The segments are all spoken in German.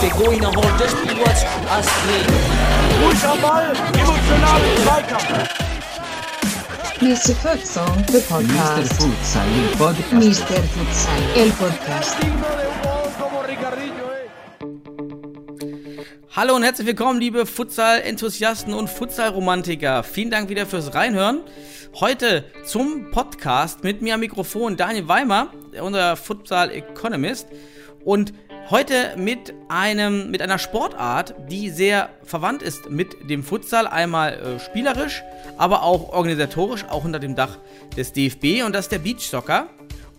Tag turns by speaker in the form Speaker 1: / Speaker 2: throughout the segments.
Speaker 1: Pegou
Speaker 2: Ball, emotional Zweikampf.
Speaker 3: Mr. Futsal, the
Speaker 4: Mr.
Speaker 3: podcast.
Speaker 4: Futsal, il podcast.
Speaker 3: Mr. Futsal, el podcast.
Speaker 5: Hallo und herzlich willkommen, liebe Futsal-Enthusiasten und Futsal-Romantiker. Vielen Dank wieder fürs Reinhören. Heute zum Podcast mit mir am Mikrofon Daniel Weimer, unser Futsal-Economist. Und heute mit einem, mit einer Sportart, die sehr verwandt ist mit dem Futsal. Einmal äh, spielerisch, aber auch organisatorisch, auch unter dem Dach des DFB. Und das ist der Beachsoccer.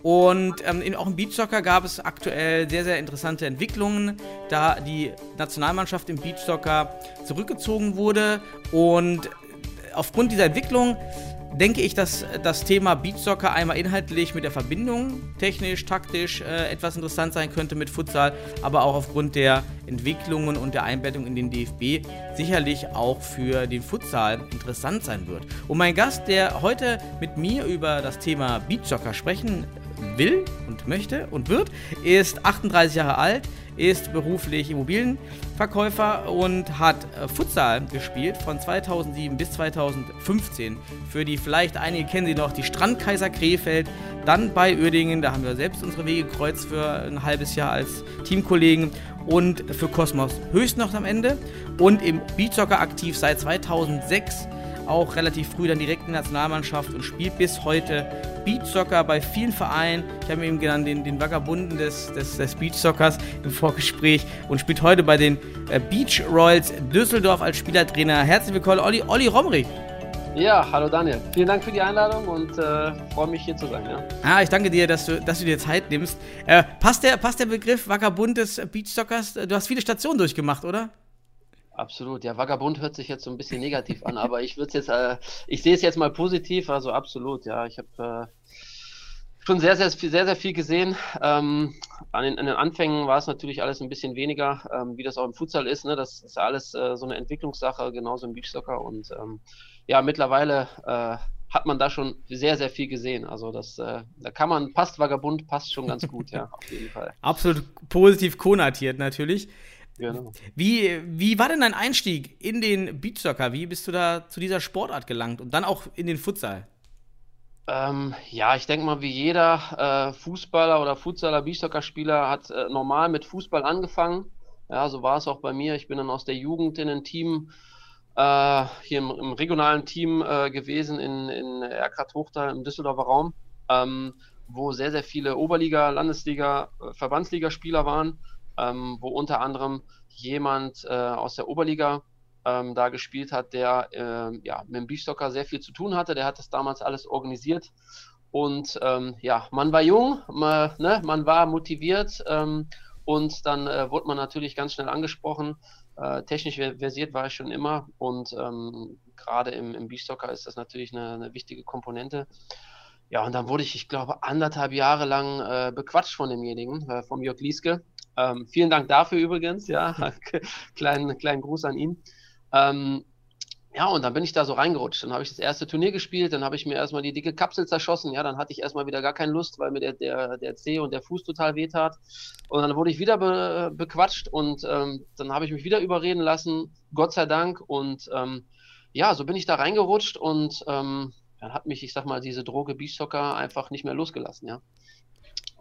Speaker 5: Und ähm, in, auch im Beachsoccer gab es aktuell sehr, sehr interessante Entwicklungen, da die Nationalmannschaft im Beachsoccer zurückgezogen wurde. Und aufgrund dieser Entwicklung denke ich, dass das Thema Beachsoccer einmal inhaltlich mit der Verbindung technisch, taktisch äh, etwas interessant sein könnte mit Futsal, aber auch aufgrund der Entwicklungen und der Einbettung in den DFB sicherlich auch für den Futsal interessant sein wird. Und mein Gast, der heute mit mir über das Thema Beachsoccer sprechen will und möchte und wird, ist 38 Jahre alt, ist beruflich Immobilienverkäufer und hat äh, Futsal gespielt von 2007 bis 2015 für die, vielleicht einige kennen sie noch, die Strandkaiser Krefeld, dann bei Uerdingen, da haben wir selbst unsere Wege gekreuzt für ein halbes Jahr als Teamkollegen und für Kosmos Höchst noch am Ende. Und im Beachsoccer aktiv seit 2006 auch relativ früh dann direkt in der Nationalmannschaft und spielt bis heute Beachsoccer bei vielen Vereinen. Ich habe eben genannt, den, den Vagabunden des, des, des Beachsoccers im Vorgespräch und spielt heute bei den äh, Beach Royals Düsseldorf als Spielertrainer. Herzlich willkommen, Olli, Olli Romrich.
Speaker 6: Ja, hallo Daniel. Vielen Dank für die Einladung und äh, freue mich hier zu sein. Ja.
Speaker 5: Ah, ich danke dir, dass du, dass du dir Zeit nimmst. Äh, passt, der, passt der Begriff Vagabund des Beachsoccers? Du hast viele Stationen durchgemacht, oder?
Speaker 6: Absolut. Ja, Vagabund hört sich jetzt so ein bisschen negativ an, aber ich würde jetzt, äh, ich sehe es jetzt mal positiv. Also absolut. Ja, ich habe äh, schon sehr, sehr, sehr, sehr viel gesehen. Ähm, an, den, an den Anfängen war es natürlich alles ein bisschen weniger, ähm, wie das auch im Futsal ist. Ne? Das ist alles äh, so eine Entwicklungssache, genauso im Beachsoccer. Und ähm, ja, mittlerweile äh, hat man da schon sehr, sehr viel gesehen. Also das, äh, da kann man, passt Vagabund, passt schon ganz gut, ja, auf jeden Fall.
Speaker 5: Absolut positiv konnotiert natürlich.
Speaker 6: Genau.
Speaker 5: Wie, wie war denn dein Einstieg in den Beachsoccer? Wie bist du da zu dieser Sportart gelangt und dann auch in den Futsal?
Speaker 6: Ähm, ja, ich denke mal, wie jeder äh, Fußballer oder Futsaler, Beachsoccer-Spieler hat äh, normal mit Fußball angefangen. Ja, so war es auch bei mir. Ich bin dann aus der Jugend in ein Team, äh, hier im, im regionalen Team äh, gewesen in, in Erkrath Hochtal im Düsseldorfer Raum, ähm, wo sehr, sehr viele Oberliga, Landesliga, äh, Verbandsligaspieler waren, ähm, wo unter anderem jemand äh, aus der Oberliga ähm, da gespielt hat, der äh, ja, mit dem Beachsoccer sehr viel zu tun hatte. Der hat das damals alles organisiert. Und ähm, ja, man war jung, man, ne, man war motiviert ähm, und dann äh, wurde man natürlich ganz schnell angesprochen. Äh, technisch versiert war ich schon immer und ähm, gerade im, im Beachsoccer ist das natürlich eine, eine, wichtige Komponente. Ja, und dann wurde ich, ich glaube, anderthalb Jahre lang äh, bequatscht von demjenigen, äh, vom Jörg Lieske. Ähm, vielen Dank dafür übrigens, ja. kleinen, kleinen Gruß an ihn. Ähm, ja, und dann bin ich da so reingerutscht. Dann habe ich das erste Turnier gespielt, dann habe ich mir erstmal die dicke Kapsel zerschossen. Ja, dann hatte ich erstmal wieder gar keine Lust, weil mir der, der, der Zeh und der Fuß total wehtat. Und dann wurde ich wieder be, bequatscht und ähm, dann habe ich mich wieder überreden lassen, Gott sei Dank. Und ähm, ja, so bin ich da reingerutscht und ähm, dann hat mich, ich sag mal, diese Droge Beachsoccer einfach nicht mehr losgelassen, ja.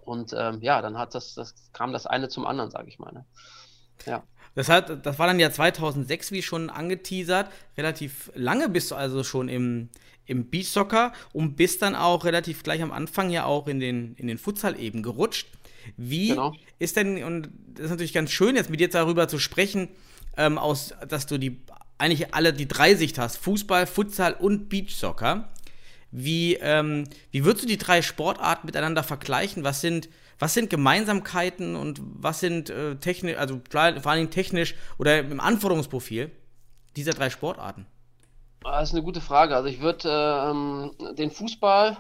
Speaker 6: Und ähm, ja, dann hat das, das kam das eine zum anderen, sage ich mal. Ne? Ja.
Speaker 5: Das, hat, das war dann ja 2006, wie schon angeteasert. Relativ lange bist du also schon im, im Beachsoccer und bist dann auch relativ gleich am Anfang ja auch in den, in den Futsal eben gerutscht. Wie genau. ist denn, und das ist natürlich ganz schön, jetzt mit dir darüber zu sprechen, ähm, aus, dass du die eigentlich alle die drei Sicht hast: Fußball, Futsal und Beachsoccer. Wie, ähm, wie würdest du die drei Sportarten miteinander vergleichen? Was sind, was sind Gemeinsamkeiten und was sind äh, technisch, also vor allem technisch oder im Anforderungsprofil dieser drei Sportarten?
Speaker 6: Das ist eine gute Frage. Also ich würde ähm, den Fußball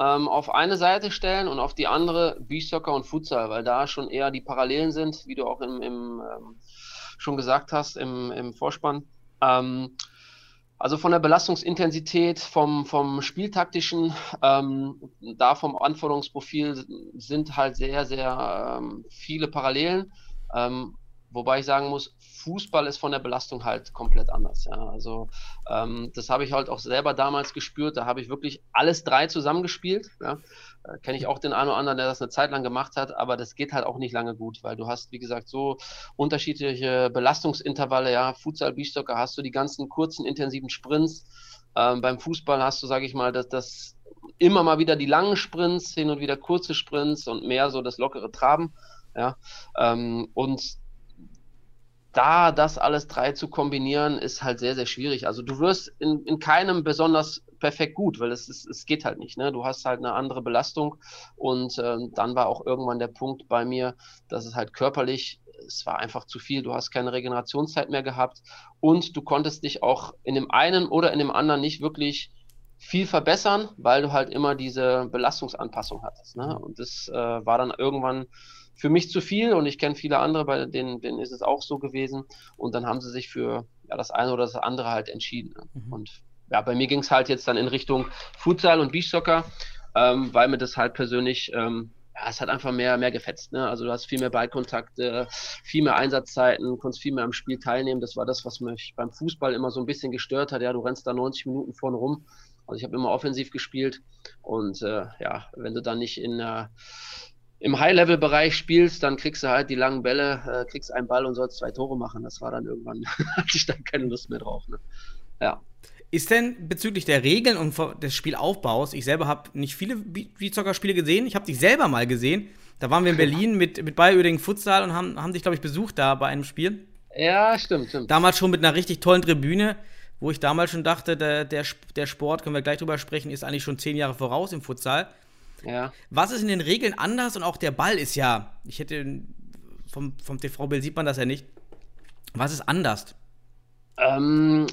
Speaker 6: ähm, auf eine Seite stellen und auf die andere Beachsoccer und Futsal, weil da schon eher die Parallelen sind, wie du auch im, im ähm, schon gesagt hast im, im Vorspann. Ähm, Also von der Belastungsintensität, vom, vom Spieltaktischen, ähm, da vom Anforderungsprofil sind halt sehr, sehr ähm, viele Parallelen. Ähm, wobei ich sagen muss, Fußball ist von der Belastung halt komplett anders. Ja. Also ähm, das habe ich halt auch selber damals gespürt. Da habe ich wirklich alles drei zusammengespielt. Ja. Äh, Kenne ich auch den einen oder anderen, der das eine Zeit lang gemacht hat, aber das geht halt auch nicht lange gut, weil du hast, wie gesagt, so unterschiedliche Belastungsintervalle. Ja, Futsal, Beachsoccer hast du die ganzen kurzen, intensiven Sprints. Ähm, beim Fußball hast du, sage ich mal, dass das immer mal wieder die langen Sprints, hin und wieder kurze Sprints und mehr so das lockere Traben. Ja, ähm, und da das alles drei zu kombinieren, ist halt sehr, sehr schwierig. Also du wirst in, in keinem besonders perfekt gut, weil es, ist, es geht halt nicht. Ne? Du hast halt eine andere Belastung und äh, dann war auch irgendwann der Punkt bei mir, dass es halt körperlich, es war einfach zu viel, du hast keine Regenerationszeit mehr gehabt und du konntest dich auch in dem einen oder in dem anderen nicht wirklich viel verbessern, weil du halt immer diese Belastungsanpassung hattest. Ne? Und das äh, war dann irgendwann für mich zu viel und ich kenne viele andere, bei denen, denen ist es auch so gewesen. Und dann haben sie sich für ja, das eine oder das andere halt entschieden. Ne? Mhm. Und ja, bei mir ging es halt jetzt dann in Richtung Futsal und Beachsoccer, ähm, weil mir das halt persönlich, ähm, ja, es hat einfach mehr, mehr gefetzt. Ne? Also du hast viel mehr Ballkontakte, viel mehr Einsatzzeiten, konntest viel mehr am Spiel teilnehmen. Das war das, was mich beim Fußball immer so ein bisschen gestört hat. Ja, du rennst da 90 Minuten vorne rum. Also ich habe immer offensiv gespielt und äh, ja, wenn du dann nicht in äh, im High-Level-Bereich spielst, dann kriegst du halt die langen Bälle, äh, kriegst einen Ball und sollst zwei Tore machen. Das war dann irgendwann, hatte ich dann keine Lust mehr drauf. Ne? Ja.
Speaker 5: Ist denn bezüglich der Regeln und des Spielaufbaus, ich selber habe nicht viele Beachsoccer-Spiele gesehen, ich habe dich selber mal gesehen. Da waren wir in Berlin mit, mit Bayer Uerdingen Futsal und haben, haben dich, glaube ich, besucht da bei einem Spiel.
Speaker 6: Ja, stimmt, stimmt.
Speaker 5: Damals schon mit einer richtig tollen Tribüne, wo ich damals schon dachte, der, der, der Sport, können wir gleich drüber sprechen, ist eigentlich schon zehn Jahre voraus im Futsal. Ja. Was ist in den Regeln anders und auch der Ball ist ja, ich hätte vom, vom TV-Bild sieht man das ja nicht. Was ist anders?
Speaker 6: Ähm,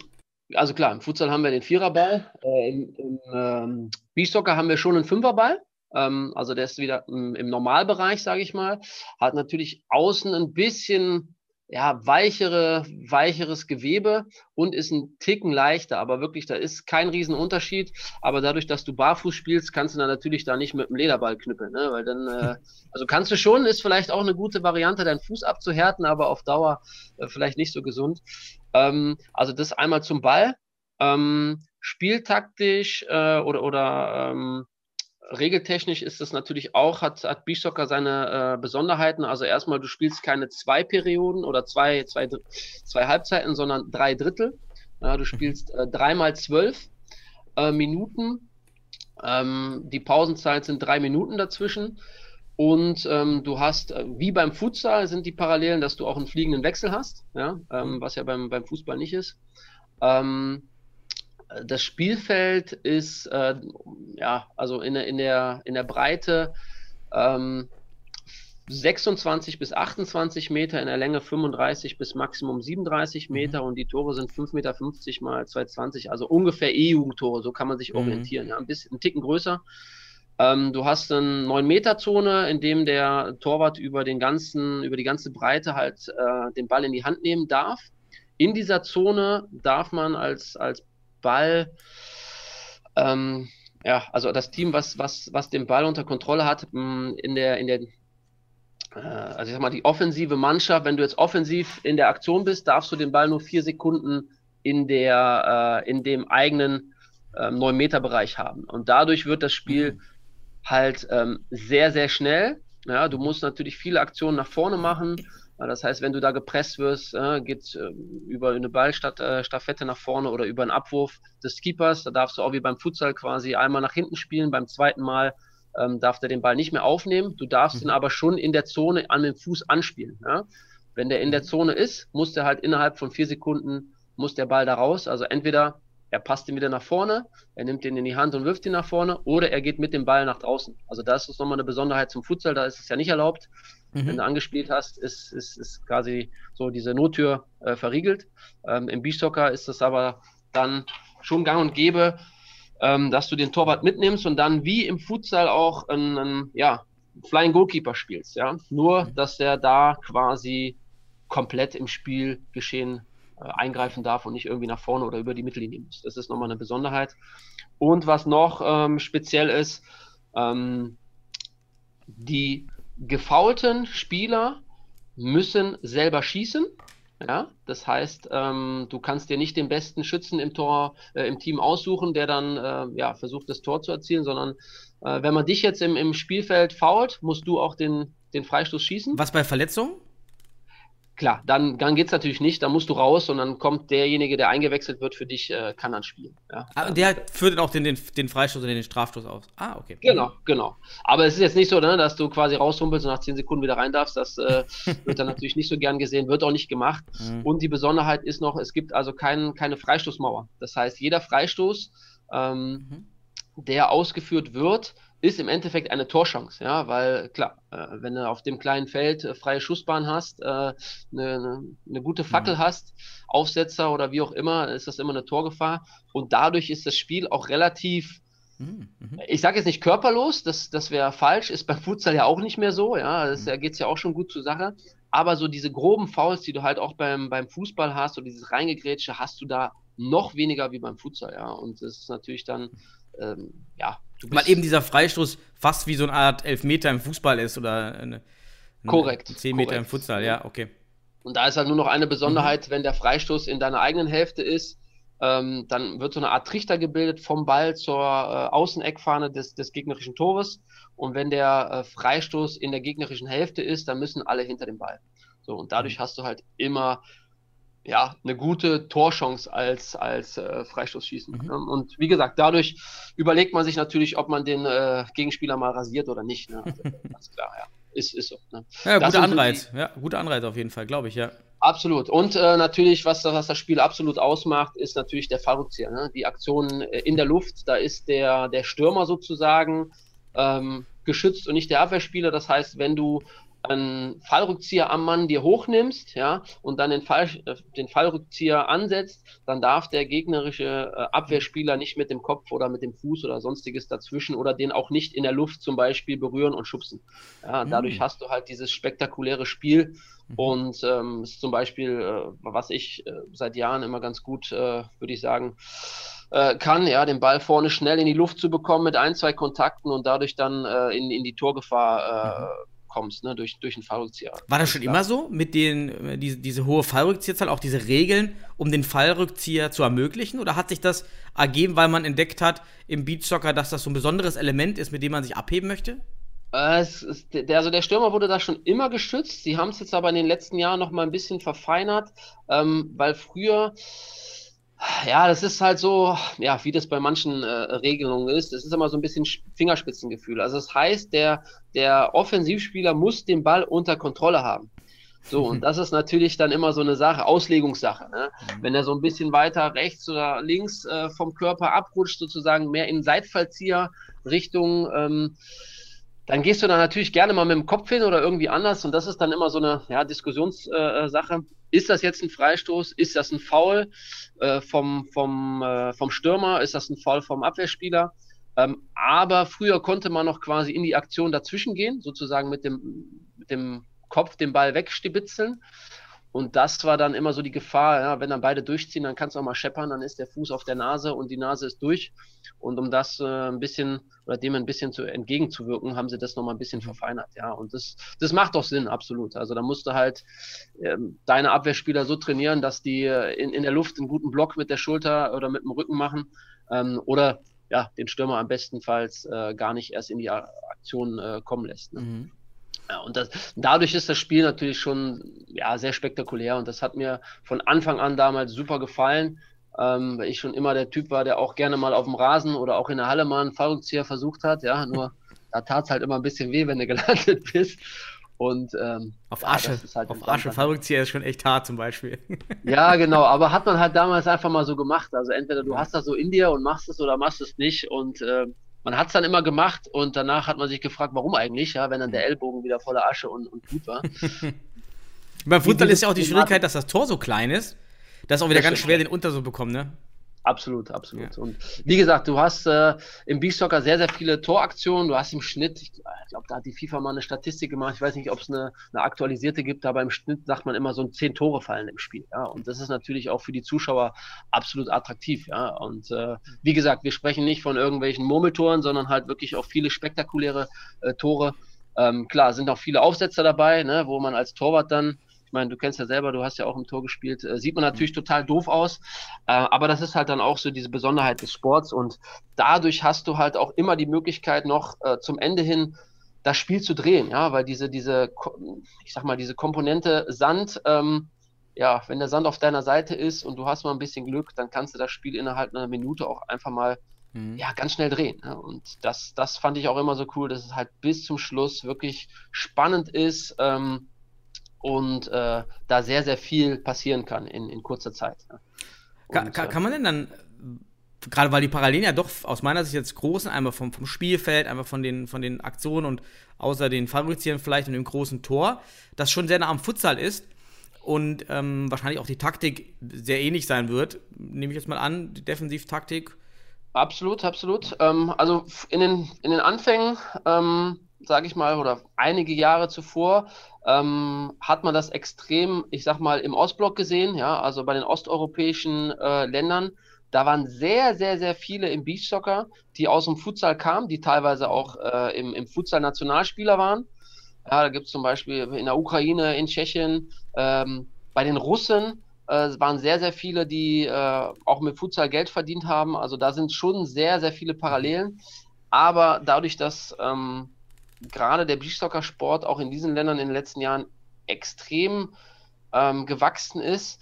Speaker 6: also klar, im Futsal haben wir den Viererball, äh, im, im ähm, Beachsoccer haben wir schon einen Fünferball. Ähm, also der ist wieder im, im Normalbereich, sage ich mal. Hat natürlich außen ein bisschen ja, weichere, weicheres Gewebe und ist ein Ticken leichter, aber wirklich, da ist kein Riesenunterschied. Aber dadurch, dass du barfuß spielst, kannst du dann natürlich da nicht mit dem Lederball knüppeln, ne? Weil dann, äh, also kannst du schon, ist vielleicht auch eine gute Variante, deinen Fuß abzuhärten, aber auf Dauer äh, vielleicht nicht so gesund. Ähm, also das einmal zum Ball. Ähm, spieltaktisch äh, oder, oder ähm, regeltechnisch ist das natürlich auch, hat, hat Beachsoccer seine äh, Besonderheiten. Also erstmal, du spielst keine zwei Perioden oder zwei, zwei, zwei Halbzeiten, sondern drei Drittel. Ja, du spielst äh, dreimal zwölf äh, Minuten. Ähm, die Pausenzeit sind drei Minuten dazwischen. Und ähm, du hast, äh, wie beim Futsal sind die Parallelen, dass du auch einen fliegenden Wechsel hast, ja, ähm, was ja beim, beim Fußball nicht ist. Ähm, das Spielfeld ist äh, ja also in der, in der, in der Breite ähm, 26 bis 28 Meter, in der Länge 35 bis Maximum 37 mhm. Meter mhm. und die Tore sind 5,50 Meter mal 220, also ungefähr E-Jugendtore, so kann man sich mhm. orientieren. Ja, ein bisschen ein Ticken größer. Ähm, du hast eine 9-Meter-Zone, in dem der Torwart über den ganzen, über die ganze Breite halt äh, den Ball in die Hand nehmen darf. In dieser Zone darf man als, als Ball, ähm, ja, also das Team, was, was, was den Ball unter Kontrolle hat, mm, in der, in der, äh, also ich sag mal, die offensive Mannschaft, wenn du jetzt offensiv in der Aktion bist, darfst du den Ball nur vier Sekunden in der, äh, in dem eigenen äh, 9-Meter-Bereich haben. Und dadurch wird das Spiel halt ähm, sehr, sehr schnell. Ja, du musst natürlich viele Aktionen nach vorne machen. Das heißt, wenn du da gepresst wirst, äh, geht äh, über eine Ballstaffette nach vorne oder über einen Abwurf des Keepers. Da darfst du auch wie beim Futsal quasi einmal nach hinten spielen. Beim zweiten Mal ähm, darf der den Ball nicht mehr aufnehmen. Du darfst mhm. ihn aber schon in der Zone an den Fuß anspielen. Ja? Wenn der in der mhm. Zone ist, muss der halt innerhalb von vier Sekunden muss der Ball da raus. Also entweder er passt ihn wieder nach vorne, er nimmt ihn in die Hand und wirft ihn nach vorne, oder er geht mit dem Ball nach draußen. Also das ist nochmal eine Besonderheit zum Futsal, da ist es ja nicht erlaubt. Mhm. Wenn du angespielt hast, ist, ist, ist quasi so diese Nottür äh, verriegelt. Ähm, Im Beachsoccer ist es aber dann schon gang und gäbe, ähm, dass du den Torwart mitnimmst und dann wie im Futsal auch einen, ja, Flying Goalkeeper spielst. Ja? Nur, mhm. dass der da quasi komplett im Spiel geschehen äh, eingreifen darf und nicht irgendwie nach vorne oder über die Mittellinie muss. Das ist nochmal eine Besonderheit. Und was noch ähm, speziell ist, ähm, die gefaulten Spieler müssen selber schießen. Ja, das heißt, ähm, du kannst dir nicht den besten Schützen im Tor, äh, im Team aussuchen, der dann äh, ja, versucht, das Tor zu erzielen, sondern äh, wenn man dich jetzt im, im Spielfeld fault, musst du auch den, den Freistoß schießen.
Speaker 5: Was bei Verletzungen?
Speaker 6: Klar, dann, dann geht es natürlich nicht, dann musst du raus und dann kommt derjenige, der eingewechselt wird für dich, äh, kann dann spielen. Ja.
Speaker 5: Ah, und der führt dann auch den, den, den Freistoß oder den Strafstoß aus. Ah, okay.
Speaker 6: Genau, genau. Aber es ist jetzt nicht so, ne, dass du quasi raushumpelst und nach 10 Sekunden wieder rein darfst. Das äh, wird dann natürlich nicht so gern gesehen, wird auch nicht gemacht. Mhm. Und die Besonderheit ist noch, es gibt also kein, keine Freistoßmauer. Das heißt, jeder Freistoß, ähm, mhm. der ausgeführt wird, ist im Endeffekt eine Torchance, ja, weil klar, äh, wenn du auf dem kleinen Feld äh, freie Schussbahn hast, äh, eine, eine, eine, gute Fackel mhm. hast, Aufsetzer oder wie auch immer, ist das immer eine Torgefahr und dadurch ist das Spiel auch relativ mhm. mhm. ich sage jetzt nicht körperlos, das, das wäre falsch, ist beim Futsal ja auch nicht mehr so, ja, das, mhm. da geht es ja auch schon gut zur Sache, aber so diese groben Fouls, die du halt auch beim, beim Fußball hast, oder dieses Reingegrätsche, hast du da noch weniger wie beim Futsal, ja, und das ist natürlich dann, ähm, ja,
Speaker 5: weil eben dieser Freistoß fast wie so eine Art Elfmeter im Fußball ist oder eine,
Speaker 6: korrekt,
Speaker 5: 10 Meter korrekt. im Futsal, ja, okay.
Speaker 6: Und da ist halt nur noch eine Besonderheit, mhm. wenn der Freistoß in deiner eigenen Hälfte ist, ähm, dann wird so eine Art Trichter gebildet vom Ball zur äh, Außeneckfahne des, des gegnerischen Tores. Und wenn der äh, Freistoß in der gegnerischen Hälfte ist, dann müssen alle hinter dem Ball. So, und dadurch mhm. hast du halt immer ja, eine gute Torchance als, als äh, Freistoßschießen. Mhm. Und wie gesagt, dadurch überlegt man sich natürlich, ob man den äh, Gegenspieler mal rasiert oder nicht. Ne? Also, ganz klar, ja. Ist, ist so. Ne?
Speaker 5: Ja, guter Anreiz. Die, ja, guter Anreiz auf jeden Fall, glaube ich, ja.
Speaker 6: Absolut. Und äh, natürlich, was, was das Spiel absolut ausmacht, ist natürlich der Fallrückzieher. Ne? Die Aktion äh, in der Luft, da ist der, der Stürmer sozusagen ähm, geschützt und nicht der Abwehrspieler. Das heißt, wenn du einen Fallrückzieher am Mann dir hochnimmst, ja, und dann den, Fall, äh, den Fallrückzieher ansetzt, dann darf der gegnerische äh, Abwehrspieler nicht mit dem Kopf oder mit dem Fuß oder sonstiges dazwischen oder den auch nicht in der Luft zum Beispiel berühren und schubsen. Ja, dadurch mhm. hast du halt dieses spektakuläre Spiel mhm. und ähm, ist zum Beispiel, äh, was ich äh, seit Jahren immer ganz gut, äh, würde ich sagen, äh, kann, ja, den Ball vorne schnell in die Luft zu bekommen mit ein, zwei Kontakten und dadurch dann in, in die Torgefahr mhm kommst, ne, durch, durch einen Fallrückzieher.
Speaker 5: War das schon immer so, mit den, äh, diese, diese hohe Fallrückzieherzahl, auch diese Regeln, um den Fallrückzieher zu ermöglichen? Oder hat sich das ergeben, weil man entdeckt hat im Beachsoccer, dass das so ein besonderes Element ist, mit dem man sich abheben möchte?
Speaker 6: Äh, ist, der, also der Stürmer wurde da schon immer geschützt. Sie haben es jetzt aber in den letzten Jahren noch mal ein bisschen verfeinert, ähm, weil früher ja, das ist halt so, ja, wie das bei manchen äh, Regelungen ist. Das ist immer so ein bisschen Fingerspitzengefühl. Also das heißt, der, der Offensivspieler muss den Ball unter Kontrolle haben. So, und das ist natürlich dann immer so eine Sache, Auslegungssache. Ne? Mhm. Wenn er so ein bisschen weiter rechts oder links äh, vom Körper abrutscht, sozusagen mehr in Seitfallzieher Richtung, ähm, dann gehst du da natürlich gerne mal mit dem Kopf hin oder irgendwie anders. Und das ist dann immer so eine ja, Diskussionssache. Äh, ist das jetzt ein Freistoß? Ist das ein Foul äh, vom, vom, äh, vom Stürmer? Ist das ein Foul vom Abwehrspieler? Ähm, aber früher konnte man noch quasi in die Aktion dazwischen gehen, sozusagen mit dem, mit dem Kopf den Ball wegstibitzeln. Und das war dann immer so die Gefahr, ja, wenn dann beide durchziehen, dann kann es auch mal scheppern, dann ist der Fuß auf der Nase und die Nase ist durch. Und um das äh, ein bisschen oder dem ein bisschen zu entgegenzuwirken, haben sie das nochmal ein bisschen verfeinert, ja. Und das, das macht doch Sinn, absolut. Also da musst du halt ähm, deine Abwehrspieler so trainieren, dass die äh, in, in der Luft einen guten Block mit der Schulter oder mit dem Rücken machen. Ähm, oder ja, den Stürmer am bestenfalls äh, gar nicht erst in die Aktion äh, kommen lässt. Ne? Mhm. Ja, und das, dadurch ist das Spiel natürlich schon ja, sehr spektakulär und das hat mir von Anfang an damals super gefallen, ähm, weil ich schon immer der Typ war, der auch gerne mal auf dem Rasen oder auch in der Halle mal einen Fallrückzieher versucht hat. Ja, nur da tat es halt immer ein bisschen weh, wenn du gelandet bist. Und ähm,
Speaker 5: auf Asche, ja, halt auf Asche, Fallrückzieher ist schon echt hart zum Beispiel.
Speaker 6: Ja, genau, aber hat man halt damals einfach mal so gemacht. Also entweder du hast das so in dir und machst es oder machst es nicht und äh, man hat es dann immer gemacht und danach hat man sich gefragt, warum eigentlich, ja, wenn dann der Ellbogen wieder voller Asche und, und Blut war.
Speaker 5: Beim Fußball ist ja auch die Schwierigkeit, dass das Tor so klein ist. Das ist auch wieder ganz schwer, den Unter so bekommen, ne?
Speaker 6: Absolut, absolut. Ja. Und wie gesagt, du hast äh, im Beachsoccer sehr, sehr viele Toraktionen. Du hast im Schnitt, ich glaube, da hat die FIFA mal eine Statistik gemacht. Ich weiß nicht, ob es eine, eine, aktualisierte gibt, aber im Schnitt sagt man immer so zehn Tore fallen im Spiel. Ja, und das ist natürlich auch für die Zuschauer absolut attraktiv. Ja, und äh, wie gesagt, wir sprechen nicht von irgendwelchen Murmeltoren, sondern halt wirklich auch viele spektakuläre äh, Tore. Ähm, klar, sind auch viele Aufsetzer dabei, ne, wo man als Torwart dann meine, du kennst ja selber, du hast ja auch im Tor gespielt, äh, sieht man natürlich mhm. total doof aus, äh, aber das ist halt dann auch so diese Besonderheit des Sports und dadurch hast du halt auch immer die Möglichkeit noch äh, zum Ende hin das Spiel zu drehen, ja, weil diese, diese, ich sag mal, diese Komponente Sand, ähm, ja, wenn der Sand auf deiner Seite ist und du hast mal ein bisschen Glück, dann kannst du das Spiel innerhalb einer Minute auch einfach mal mhm. ja, ganz schnell drehen. Und das, das fand ich auch immer so cool, dass es halt bis zum Schluss wirklich spannend ist. Ähm, und äh, da sehr, sehr viel passieren kann in, in kurzer Zeit. Ja.
Speaker 5: Und, kann, kann, man denn dann, gerade weil die Parallelen ja doch aus meiner Sicht jetzt groß sind, einmal vom, vom Spielfeld, einmal von den, von den Aktionen und außer den Fallrückziehern vielleicht und dem großen Tor, das schon sehr nah am Futsal ist und ähm, wahrscheinlich auch die Taktik sehr ähnlich sein wird, nehme ich jetzt mal an, die Defensivtaktik.
Speaker 6: Absolut, absolut. Ähm, also in den, in den Anfängen ähm, sage ich mal, oder einige Jahre zuvor, ähm, hat man das extrem, ich sag mal, im Ostblock gesehen, ja, also bei den osteuropäischen äh, Ländern. Da waren sehr, sehr, sehr viele im Beachsoccer, die aus dem Futsal kamen, die teilweise auch äh, im, im Futsal Nationalspieler waren. Ja, da gibt es zum Beispiel in der Ukraine, in Tschechien, ähm, bei den Russen äh, waren sehr, sehr viele, die äh, auch mit Futsal Geld verdient haben. Also da sind schon sehr, sehr viele Parallelen. Aber dadurch, dass ähm, gerade der Beachsoccer-Sport auch in diesen Ländern in den letzten Jahren extrem ähm, gewachsen ist,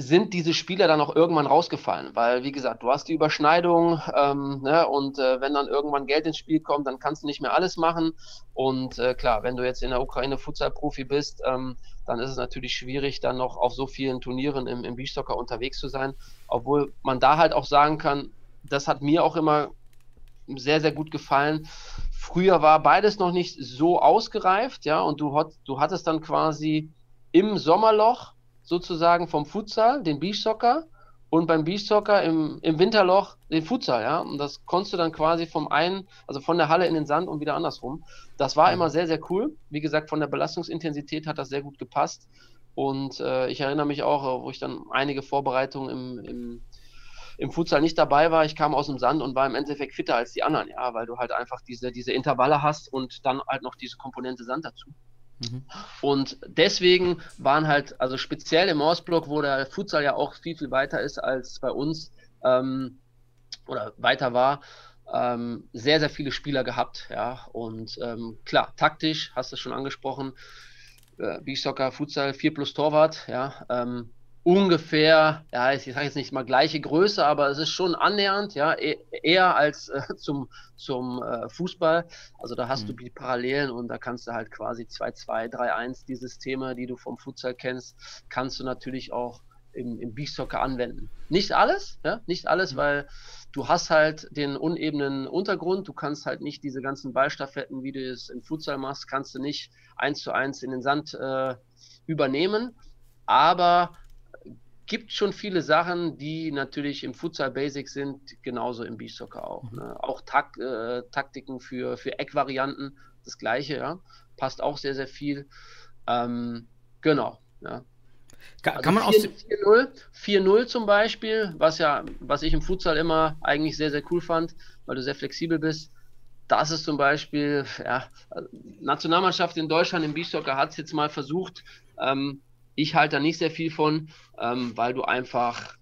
Speaker 6: sind diese Spieler dann auch irgendwann rausgefallen, weil wie gesagt, du hast die Überschneidung ähm, ne, und äh, wenn dann irgendwann Geld ins Spiel kommt, dann kannst du nicht mehr alles machen. Und äh, klar, wenn du jetzt in der Ukraine Futsal-Profi bist, ähm, dann ist es natürlich schwierig, dann noch auf so vielen Turnieren im, im Beachsoccer unterwegs zu sein, obwohl man da halt auch sagen kann, das hat mir auch immer sehr, sehr gut gefallen. Früher war beides noch nicht so ausgereift, ja, und du, hat, du hattest dann quasi im Sommerloch sozusagen vom Futsal den Beachsoccer und beim Beachsoccer im, im Winterloch den Futsal, ja. Und das konntest du dann quasi vom einen, also von der Halle in den Sand und wieder andersrum. Das war immer sehr, sehr cool. Wie gesagt, von der Belastungsintensität hat das sehr gut gepasst. Und äh, ich erinnere mich auch, wo ich dann einige Vorbereitungen im, im im Futsal nicht dabei war, ich kam aus dem Sand und war im Endeffekt fitter als die anderen, ja, weil du halt einfach diese, diese Intervalle hast und dann halt noch diese Komponente Sand dazu. Mhm. Und deswegen waren halt, also speziell im Ostblock, wo der Futsal ja auch viel, viel weiter ist als bei uns ähm, oder weiter war, ähm, sehr, sehr viele Spieler gehabt, ja. Und ähm, klar, taktisch, hast du es schon angesprochen, äh, Beachsoccer, Futsal, 4 plus Torwart, ja. Ähm, ungefähr, ja, ich sage jetzt nicht mal gleiche Größe, aber es ist schon annähernd, ja, e eher als äh, zum, zum äh, Fußball. Also da hast mhm. du die Parallelen und da kannst du halt quasi 2-2, 3-1, die Systeme, die du vom Futsal kennst, kannst du natürlich auch im, im Beachsoccer anwenden. Nicht alles, ja, nicht alles, mhm. weil du hast halt den unebenen Untergrund, du kannst halt nicht diese ganzen Ballstaffetten, wie du es im Futsal machst, kannst du nicht eins zu eins in den Sand äh, übernehmen. Aber gibt schon viele Sachen, die natürlich im Futsal Basic sind, genauso im Beachsoccer auch. Ne? Auch Tak äh, Taktiken für, für Eckvarianten, das gleiche, ja. Passt auch sehr, sehr viel. Ähm, genau, ja.
Speaker 5: Kann, also kann man 4-0,
Speaker 6: 4-0 zum Beispiel, was ja, was ich im Futsal immer eigentlich sehr, sehr cool fand, weil du sehr flexibel bist. Das ist zum Beispiel, ja, Nationalmannschaft in Deutschland im Beachsoccer hat es jetzt mal versucht, ähm, ich halte da nicht sehr viel von, ähm, weil du einfach,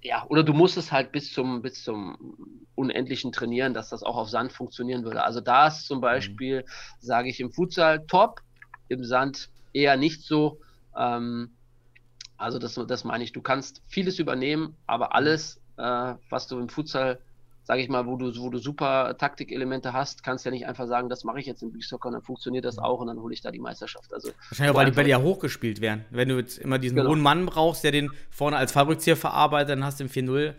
Speaker 6: ja, oder du musst es halt bis zum, bis zum Unendlichen trainieren, dass das auch auf Sand funktionieren würde. Also da ist zum Beispiel, mhm. sage ich im Futsal top, im Sand eher nicht so. Ähm, also das, das meine ich, du kannst vieles übernehmen, aber alles, äh, was du im Futsal sage ich mal, wo du, wo du super Taktikelemente hast, kannst ja nicht einfach sagen, das mache ich jetzt im Beachsoccer und dann funktioniert das auch und dann hole ich da die Meisterschaft. Also,
Speaker 5: Wahrscheinlich auch, weil die Bälle ja hochgespielt werden. Wenn du jetzt immer diesen genau. hohen Mann brauchst, der den vorne als Fallrückzieher verarbeitet, dann hast du im 4-0. Ist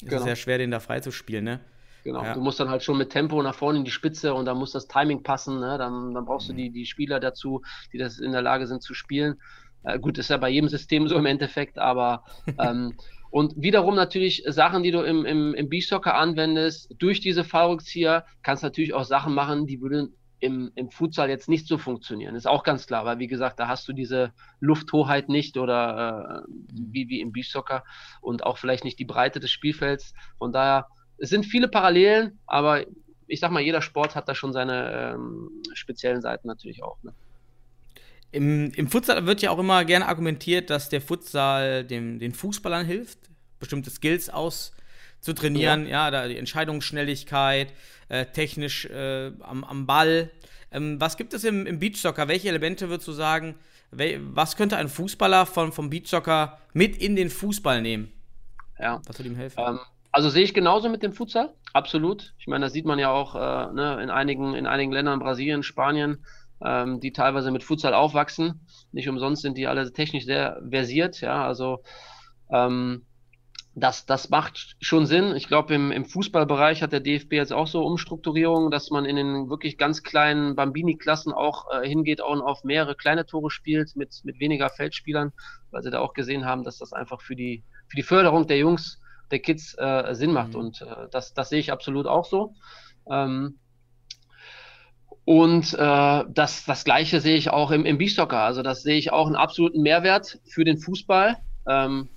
Speaker 5: genau. sehr schwer, den da frei zu spielen, ne?
Speaker 6: Genau, ja. du musst dann halt schon mit Tempo nach vorne in die Spitze und dann muss das Timing passen, ne? dann, dann brauchst mhm. du die, die Spieler dazu, die das in der Lage sind zu spielen. Äh, gut, ist ja bei jedem System so im Endeffekt, aber ähm, Und wiederum natürlich Sachen, die du im, im, im Beachsoccer anwendest, durch diese Fallrückzieher kannst du natürlich auch Sachen machen, die würden im, im Futsal jetzt nicht so funktionieren. Ist auch ganz klar, weil wie gesagt, da hast du diese Lufthoheit nicht oder äh, wie, wie im Beachsoccer und auch vielleicht nicht die Breite des Spielfelds. Von daher, es sind viele Parallelen, aber ich sag mal, jeder Sport hat da schon seine ähm, speziellen Seiten natürlich auch. Ne?
Speaker 5: Im, Im Futsal wird ja auch immer gerne argumentiert, dass der Futsal dem, den Fußballern hilft, bestimmte Skills auszutrainieren, ja, ja da die Entscheidungsschnelligkeit, äh, technisch äh, am, am Ball. Ähm, was gibt es im, im Beachsoccer? Welche Elemente würdest du sagen, was könnte ein Fußballer von, vom Beachsoccer mit in den Fußball nehmen?
Speaker 6: Ja. Was würde ihm helfen? Ähm, also sehe ich genauso mit dem Futsal, absolut. Ich meine, das sieht man ja auch äh, ne, in, einigen, in einigen Ländern, Brasilien, Spanien, ähm, die teilweise mit Futsal aufwachsen. Nicht umsonst sind die alle technisch sehr versiert, ja, also ähm, das, das macht schon Sinn. Ich glaube, im, im Fußballbereich hat der DFB jetzt auch so Umstrukturierungen, dass man in den wirklich ganz kleinen Bambini-Klassen auch äh, hingeht und auf mehrere kleine Tore spielt mit, mit weniger Feldspielern, weil sie da auch gesehen haben, dass das einfach für die, für die Förderung der Jungs, der Kids äh, Sinn macht. Mhm. Und äh, das, das sehe ich absolut auch so. Ähm, und äh, das, das Gleiche sehe ich auch im, im Beachsoccer. Also das sehe ich auch einen absoluten Mehrwert für den Fußball. Ähm,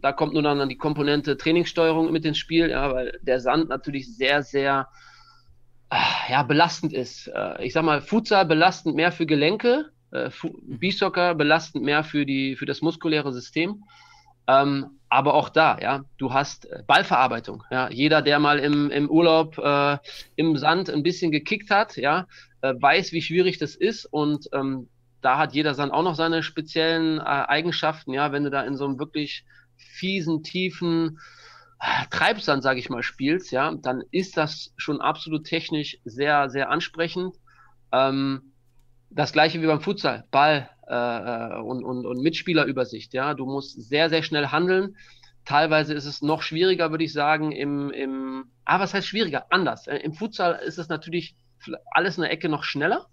Speaker 6: da kommt nur dann die Komponente Trainingssteuerung mit ins Spiel, ja, weil der Sand natürlich sehr, sehr äh, ja, belastend ist. Äh, ich sag mal, Futsal belastend mehr für Gelenke, äh, Beachsoccer belastend mehr für, die, für das muskuläre System. Ähm, aber auch da, ja, du hast äh, Ballverarbeitung. Ja, jeder, der mal im, im Urlaub äh, im Sand ein bisschen gekickt hat, ja, äh, weiß, wie schwierig das ist. Und ähm, da hat jeder Sand auch noch seine speziellen äh, Eigenschaften. Ja, wenn du da in so einem wirklich fiesen, tiefen äh, Treibsand, sage ich mal, spielst, ja, dann ist das schon absolut technisch sehr, sehr ansprechend. Ähm, das gleiche wie beim Futsal, Ball äh, äh, und, und, und Mitspielerübersicht. Ja, du musst sehr, sehr schnell handeln. Teilweise ist es noch schwieriger, würde ich sagen, im, im ah, was heißt schwieriger? Anders. Äh, Im Futsal ist es natürlich alles eine Ecke noch schneller.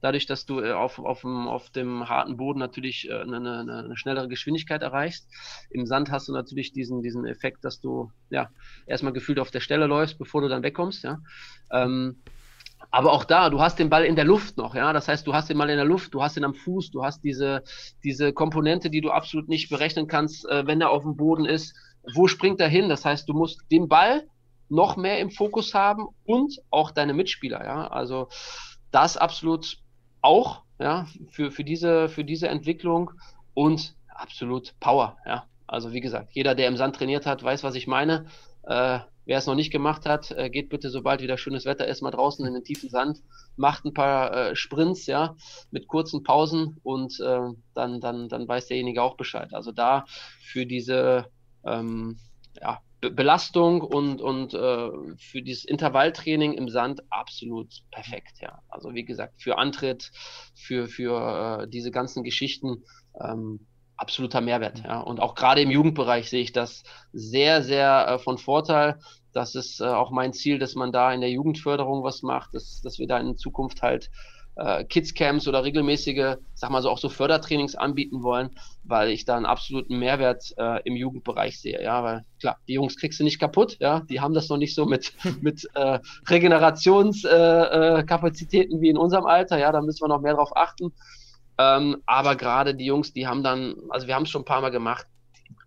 Speaker 6: Dadurch, dass du äh, auf, auf, dem, auf dem harten Boden natürlich eine, eine, eine schnellere Geschwindigkeit erreichst. Im Sand hast du natürlich diesen, diesen Effekt, dass du ja erstmal gefühlt auf der Stelle läufst, bevor du dann wegkommst. Ja. Ähm, aber auch da, du hast den Ball in der Luft noch, ja. Das heißt, du hast den Ball in der Luft, du hast ihn am Fuß, du hast diese, diese Komponente, die du absolut nicht berechnen kannst, äh, wenn er auf dem Boden ist. Wo springt er hin? Das heißt, du musst den Ball noch mehr im Fokus haben und auch deine Mitspieler, ja. Also das absolut auch, ja, für, für diese, für diese Entwicklung und absolut Power, ja. Also wie gesagt, jeder, der im Sand trainiert hat, weiß, was ich meine. Äh, Wer es noch nicht gemacht hat, äh, geht bitte, sobald wieder schönes Wetter ist, mal draußen in den tiefen Sand, macht ein paar äh, Sprints, ja, mit kurzen Pausen und äh, dann, dann, dann weiß derjenige auch Bescheid. Also da für diese ähm, ja, Be Belastung und, und äh, für dieses Intervalltraining im Sand absolut perfekt, ja. Also wie gesagt, für Antritt, für, für äh, diese ganzen Geschichten ähm, absoluter Mehrwert. Ja. Und auch gerade im Jugendbereich sehe ich das sehr, sehr äh, von Vorteil. Das ist äh, auch mein Ziel, dass man da in der Jugendförderung was macht, dass, dass wir da in Zukunft halt äh, Kids-Camps oder regelmäßige, sag mal so, auch so Fördertrainings anbieten wollen, weil ich da einen absoluten Mehrwert äh, im Jugendbereich sehe. Ja, weil klar, die Jungs kriegst du nicht kaputt, ja, die haben das noch nicht so mit, mit äh, Regenerationskapazitäten äh, äh, wie in unserem Alter, ja, da müssen wir noch mehr drauf achten. Ähm, aber gerade die Jungs, die haben dann, also wir haben es schon ein paar Mal gemacht,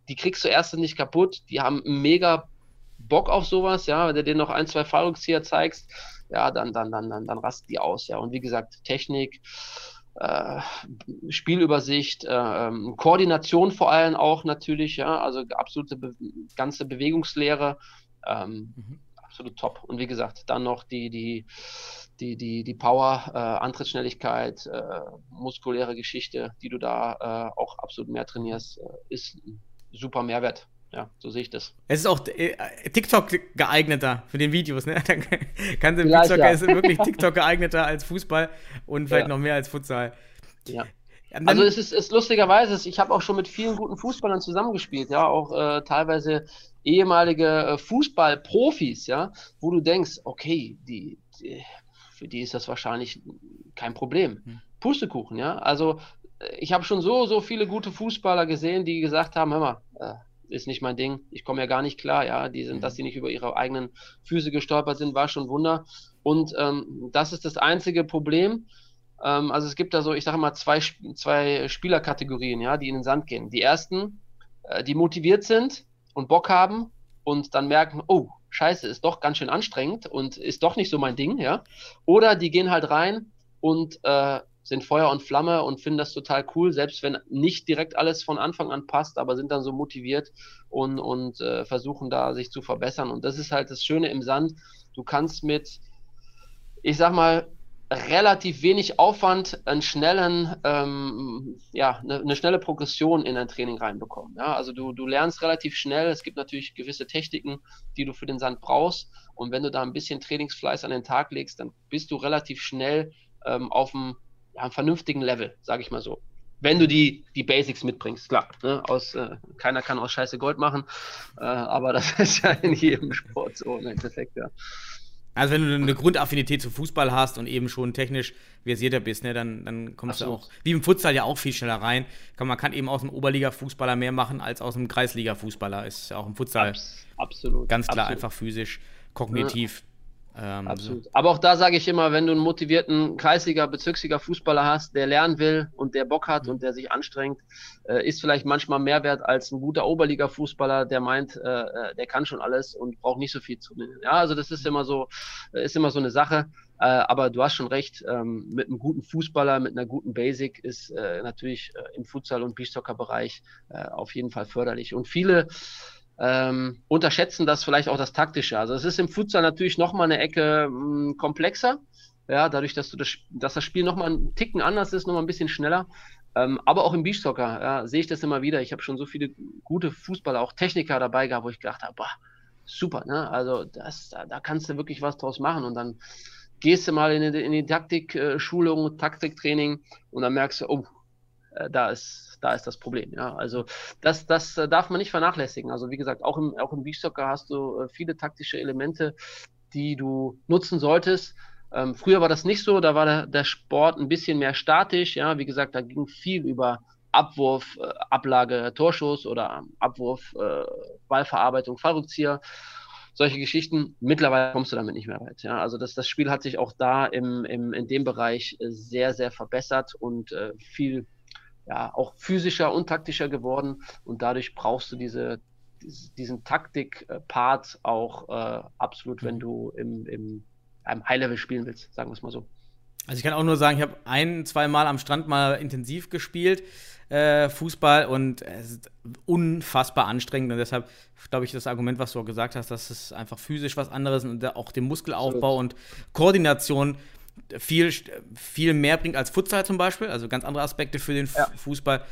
Speaker 6: die, kriegst du erst nicht kaputt, die haben mega Bock auf sowas, ja, wenn du denen noch ein, zwei Fallrückzieher zeigst, ja, dann, dann, dann, dann, dann rasten die aus, ja. Und wie gesagt, Technik, äh, Spielübersicht, äh, ähm, Koordination vor allem auch natürlich, ja, also absolute Be ganze Bewegungslehre. Ähm, mhm absolut top. Und wie gesagt, dann noch die, die, die, die, die Power, äh, Antrittsschnelligkeit, äh, muskuläre Geschichte, die du da äh, auch absolut mehr trainierst, äh, ist ein super Mehrwert. Ja, so sehe ich das.
Speaker 5: Es ist auch äh, TikTok geeigneter für den Videos, ne? Dann kann im TikTok ja. ist wirklich TikTok geeigneter als Fußball und vielleicht ja. noch mehr als Futsal.
Speaker 6: Ja. Also es ist, ist lustigerweise, ich habe auch schon mit vielen guten Fußballern zusammengespielt, ja, auch äh, teilweise ehemalige äh, Fußballprofis, ja, wo du denkst, okay, die, die, für die ist das wahrscheinlich kein Problem. Hm. Pustekuchen, ja. Also äh, ich habe schon so, so viele gute Fußballer gesehen, die gesagt haben, hör mal, äh, ist nicht mein Ding. Ich komme ja gar nicht klar, ja. Die sind, dass die nicht über ihre eigenen Füße gestolpert sind, war schon Wunder. Und ähm, das ist das einzige Problem. Ähm, also es gibt da so, ich sage mal, zwei, zwei Spielerkategorien, ja, die in den Sand gehen. Die ersten, äh, die motiviert sind und Bock haben und dann merken, oh, scheiße, ist doch ganz schön anstrengend und ist doch nicht so mein Ding, ja. Oder die gehen halt rein und äh, sind Feuer und Flamme und finden das total cool, selbst wenn nicht direkt alles von Anfang an passt, aber sind dann so motiviert und, und äh, versuchen da sich zu verbessern. Und das ist halt das Schöne im Sand. Du kannst mit, ich sag mal, relativ wenig Aufwand einen schnellen, ähm, ja, eine, eine, schnelle Progression in dein Training reinbekommen. Ja, also du, du lernst relativ schnell. Es gibt natürlich gewisse Techniken, die du für den Sand brauchst. Und wenn du da ein bisschen Trainingsfleiß an den Tag legst, dann bist du relativ schnell ähm, auf einem, ja, einem vernünftigen Level, sage ich mal so. Wenn du die, die Basics mitbringst, klar. Ne? Aus, äh, keiner kann aus Scheiße Gold machen, äh, aber das ist ja in jedem Sport so im Endeffekt, ja.
Speaker 5: Also wenn du eine Grundaffinität zu Fußball hast und eben schon technisch versierter bist, ne, dann, dann kommst Absolut. du auch, wie im Futsal ja auch viel schneller rein. Man kann eben aus einem Oberliga-Fußballer mehr machen als aus einem Kreisliga-Fußballer. Ist ja auch im Futsal
Speaker 6: Abs absolut.
Speaker 5: ganz klar
Speaker 6: absolut.
Speaker 5: einfach physisch, kognitiv.
Speaker 6: Ähm, Absolut. So. Aber auch da sage ich immer, wenn du einen motivierten Kreisliga, Bezirksliga Fußballer hast, der lernen will und der Bock hat mhm. und der sich anstrengt, äh, ist vielleicht manchmal mehr wert als ein guter Oberliga Fußballer, der meint, äh, äh, der kann schon alles und braucht nicht so viel zu nehmen. Ja, also das ist immer so, äh, ist immer so eine Sache. Äh, aber du hast schon recht, ähm, mit einem guten Fußballer, mit einer guten Basic ist äh, natürlich im Futsal- und Beachsoccer-Bereich auf jeden Fall förderlich. Und viele ähm, unterschätzen das vielleicht auch das Taktische. Also es ist im Futsal natürlich nochmal eine Ecke mh, hm, komplexer. Ja, dadurch, dass, du das, dass das Spiel nochmal einen Ticken anders ist, nochmal ein bisschen schneller. Ähm, aber auch im Beachsoccer ja, sehe ich das immer wieder. Ich habe schon so viele gute Fußballer, auch Techniker dabei gehabt, wo ich gedacht habe, boah, super, ne? Also das, da, da kannst du wirklich was draus machen. Und dann gehst du mal in die, in die Taktikschulung, Taktiktraining und dann merkst du, oh, äh, da ist da ist das Problem. Ja, also das, das äh, darf man nicht vernachlässigen. Also wie gesagt, auch im, auch im Beachsoccer hast du äh, viele taktische Elemente, die du nutzen solltest. Ähm, früher war das nicht so, da war der, der, Sport ein bisschen mehr statisch. Ja, wie gesagt, da ging viel über Abwurf, äh, Ablage, Torschuss oder Abwurf, äh, Ballverarbeitung, Fallrückzieher solche Geschichten. Mittlerweile kommst du damit nicht mehr weit. Ja? Also das, das Spiel hat sich auch da im, im, in dem Bereich sehr, sehr verbessert und äh, viel ja, auch physischer und taktischer geworden und dadurch brauchst du diese, diesen Taktik-Part auch äh, absolut, wenn mhm. du im, im einem High-Level spielen willst, sagen wir es mal so.
Speaker 5: Also ich kann auch nur sagen, ich habe ein, zwei Mal am Strand mal intensiv gespielt, äh, Fußball, und es ist unfassbar anstrengend. Und deshalb glaube ich, das Argument, was du auch gesagt hast, dass es einfach physisch was anderes und auch den Muskelaufbau und Koordination viel, viel mehr bringt als Futsal zum Beispiel, also ganz andere Aspekte für den ja. Fußball.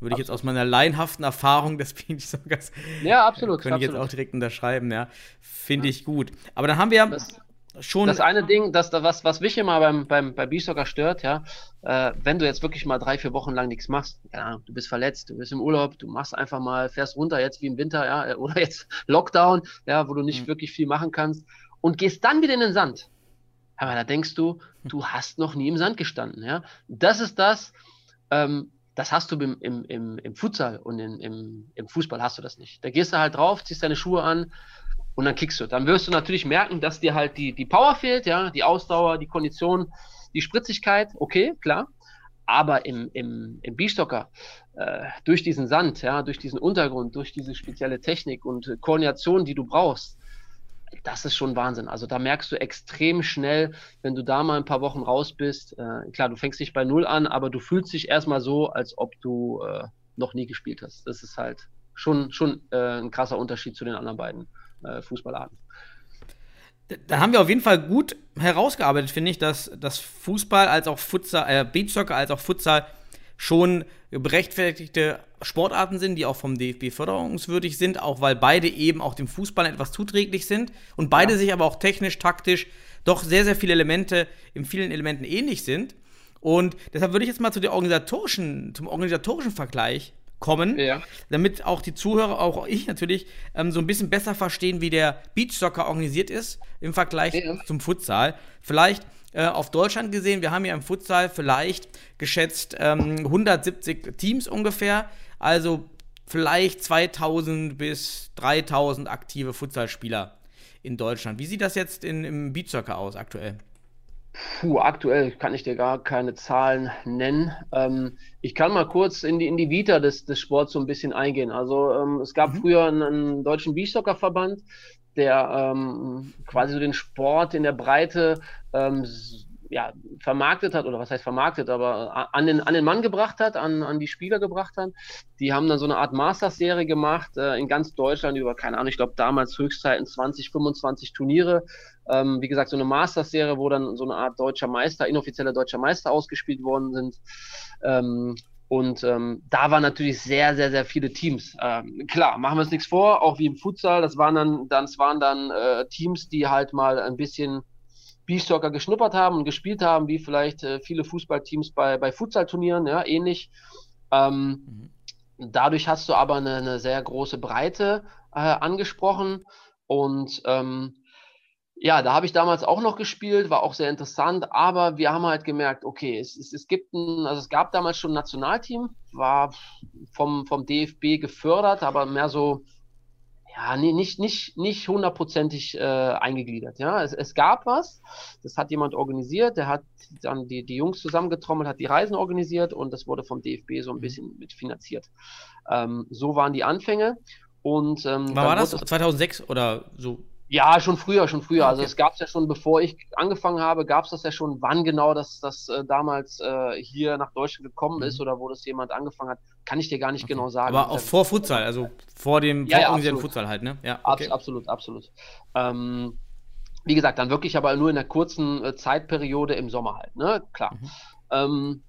Speaker 5: Würde ich jetzt aus meiner laienhaften Erfahrung, das finde ich so ganz.
Speaker 6: Ja, absolut.
Speaker 5: Könnte ich jetzt auch direkt unterschreiben, ja. Finde ja. ich gut. Aber dann haben wir
Speaker 6: das, schon. Das eine Ding, das, was, was mich immer beim, beim, bei B-Soccer stört, ja, äh, wenn du jetzt wirklich mal drei, vier Wochen lang nichts machst, ja, du bist verletzt, du bist im Urlaub, du machst einfach mal, fährst runter, jetzt wie im Winter, ja, oder jetzt Lockdown, ja, wo du nicht mhm. wirklich viel machen kannst und gehst dann wieder in den Sand. Aber da denkst du, du hast noch nie im Sand gestanden. Ja? Das ist das, ähm, das hast du im, im, im, im Futsal und im, im Fußball hast du das nicht. Da gehst du halt drauf, ziehst deine Schuhe an und dann kickst du. Dann wirst du natürlich merken, dass dir halt die, die Power fehlt, ja, die Ausdauer, die Kondition, die Spritzigkeit, okay, klar. Aber im, im, im Beachstocker, äh, durch diesen Sand, ja, durch diesen Untergrund, durch diese spezielle Technik und Koordination, die du brauchst, das ist schon Wahnsinn. Also da merkst du extrem schnell, wenn du da mal ein paar Wochen raus bist. Äh, klar, du fängst nicht bei Null an, aber du fühlst dich erstmal so, als ob du äh, noch nie gespielt hast. Das ist halt schon, schon äh, ein krasser Unterschied zu den anderen beiden äh, Fußballarten.
Speaker 5: Da haben wir auf jeden Fall gut herausgearbeitet, finde ich, dass das Fußball als auch Futsal, äh, Beachsoccer als auch Futsal schon berechtfertigte Sportarten sind, die auch vom DFB förderungswürdig sind, auch weil beide eben auch dem Fußball etwas zuträglich sind und beide ja. sich aber auch technisch, taktisch doch sehr, sehr viele Elemente, in vielen Elementen ähnlich sind. Und deshalb würde ich jetzt mal zu der organisatorischen, zum organisatorischen Vergleich kommen, ja. damit auch die Zuhörer, auch ich natürlich, ähm, so ein bisschen besser verstehen, wie der Beachsoccer organisiert ist im Vergleich ja. zum Futsal. Vielleicht äh, auf Deutschland gesehen, wir haben ja im Futsal vielleicht geschätzt ähm, 170 Teams ungefähr, also vielleicht 2000 bis 3000 aktive Futsalspieler in Deutschland. Wie sieht das jetzt in, im Beachsoccer aus aktuell?
Speaker 6: Puh, aktuell kann ich dir gar keine Zahlen nennen. Ähm, ich kann mal kurz in die, in die Vita des, des Sports so ein bisschen eingehen. Also ähm, es gab mhm. früher einen, einen deutschen Beachsoccer-Verband, der ähm, quasi so den Sport in der Breite ähm, ja, vermarktet hat, oder was heißt vermarktet, aber an den, an den Mann gebracht hat, an, an die Spieler gebracht hat. Die haben dann so eine Art Masters-Serie gemacht, äh, in ganz Deutschland über, keine Ahnung, ich glaube damals Höchstzeiten 20, 25 Turniere. Ähm, wie gesagt, so eine Masters-Serie, wo dann so eine Art deutscher Meister, inoffizieller deutscher Meister ausgespielt worden sind. Ähm, und ähm, da waren natürlich sehr, sehr, sehr viele Teams. Ähm, klar, machen wir uns nichts vor, auch wie im Futsal, das waren dann, das waren dann äh, Teams, die halt mal ein bisschen Beachsoccer geschnuppert haben und gespielt haben, wie vielleicht äh, viele Fußballteams bei, bei Futsal-Turnieren, ja, ähnlich. Ähm, mhm. Dadurch hast du aber eine, eine sehr große Breite äh, angesprochen und ähm, ja, da habe ich damals auch noch gespielt, war auch sehr interessant, aber wir haben halt gemerkt, okay, es, es, es gibt ein, also es gab damals schon ein Nationalteam, war vom, vom DFB gefördert, aber mehr so ja, nicht, nicht, nicht hundertprozentig äh, eingegliedert. Ja, es, es gab was, das hat jemand organisiert, der hat dann die, die Jungs zusammengetrommelt, hat die Reisen organisiert und das wurde vom DFB so ein mhm. bisschen mitfinanziert. Ähm, so waren die Anfänge. Und, ähm,
Speaker 5: Wann war das? 2006 oder so?
Speaker 6: Ja, schon früher, schon früher. Also okay. Also es gab es ja schon, bevor ich angefangen habe, gab es das ja schon. Wann genau das, das äh, damals äh, hier nach Deutschland gekommen mhm. ist oder wo das jemand angefangen hat, kann ich dir gar nicht okay. genau sagen.
Speaker 5: Aber auch vor Futsal, also vor dem
Speaker 6: ja,
Speaker 5: vororganisierten ja, Futsal halt, ne?
Speaker 6: Ja, okay. Abs absolut, absolut. Ähm, wie gesagt, dann wirklich aber nur in einer kurzen äh, Zeitperiode im Sommer halt, ne? Klar. Mhm. Ähm,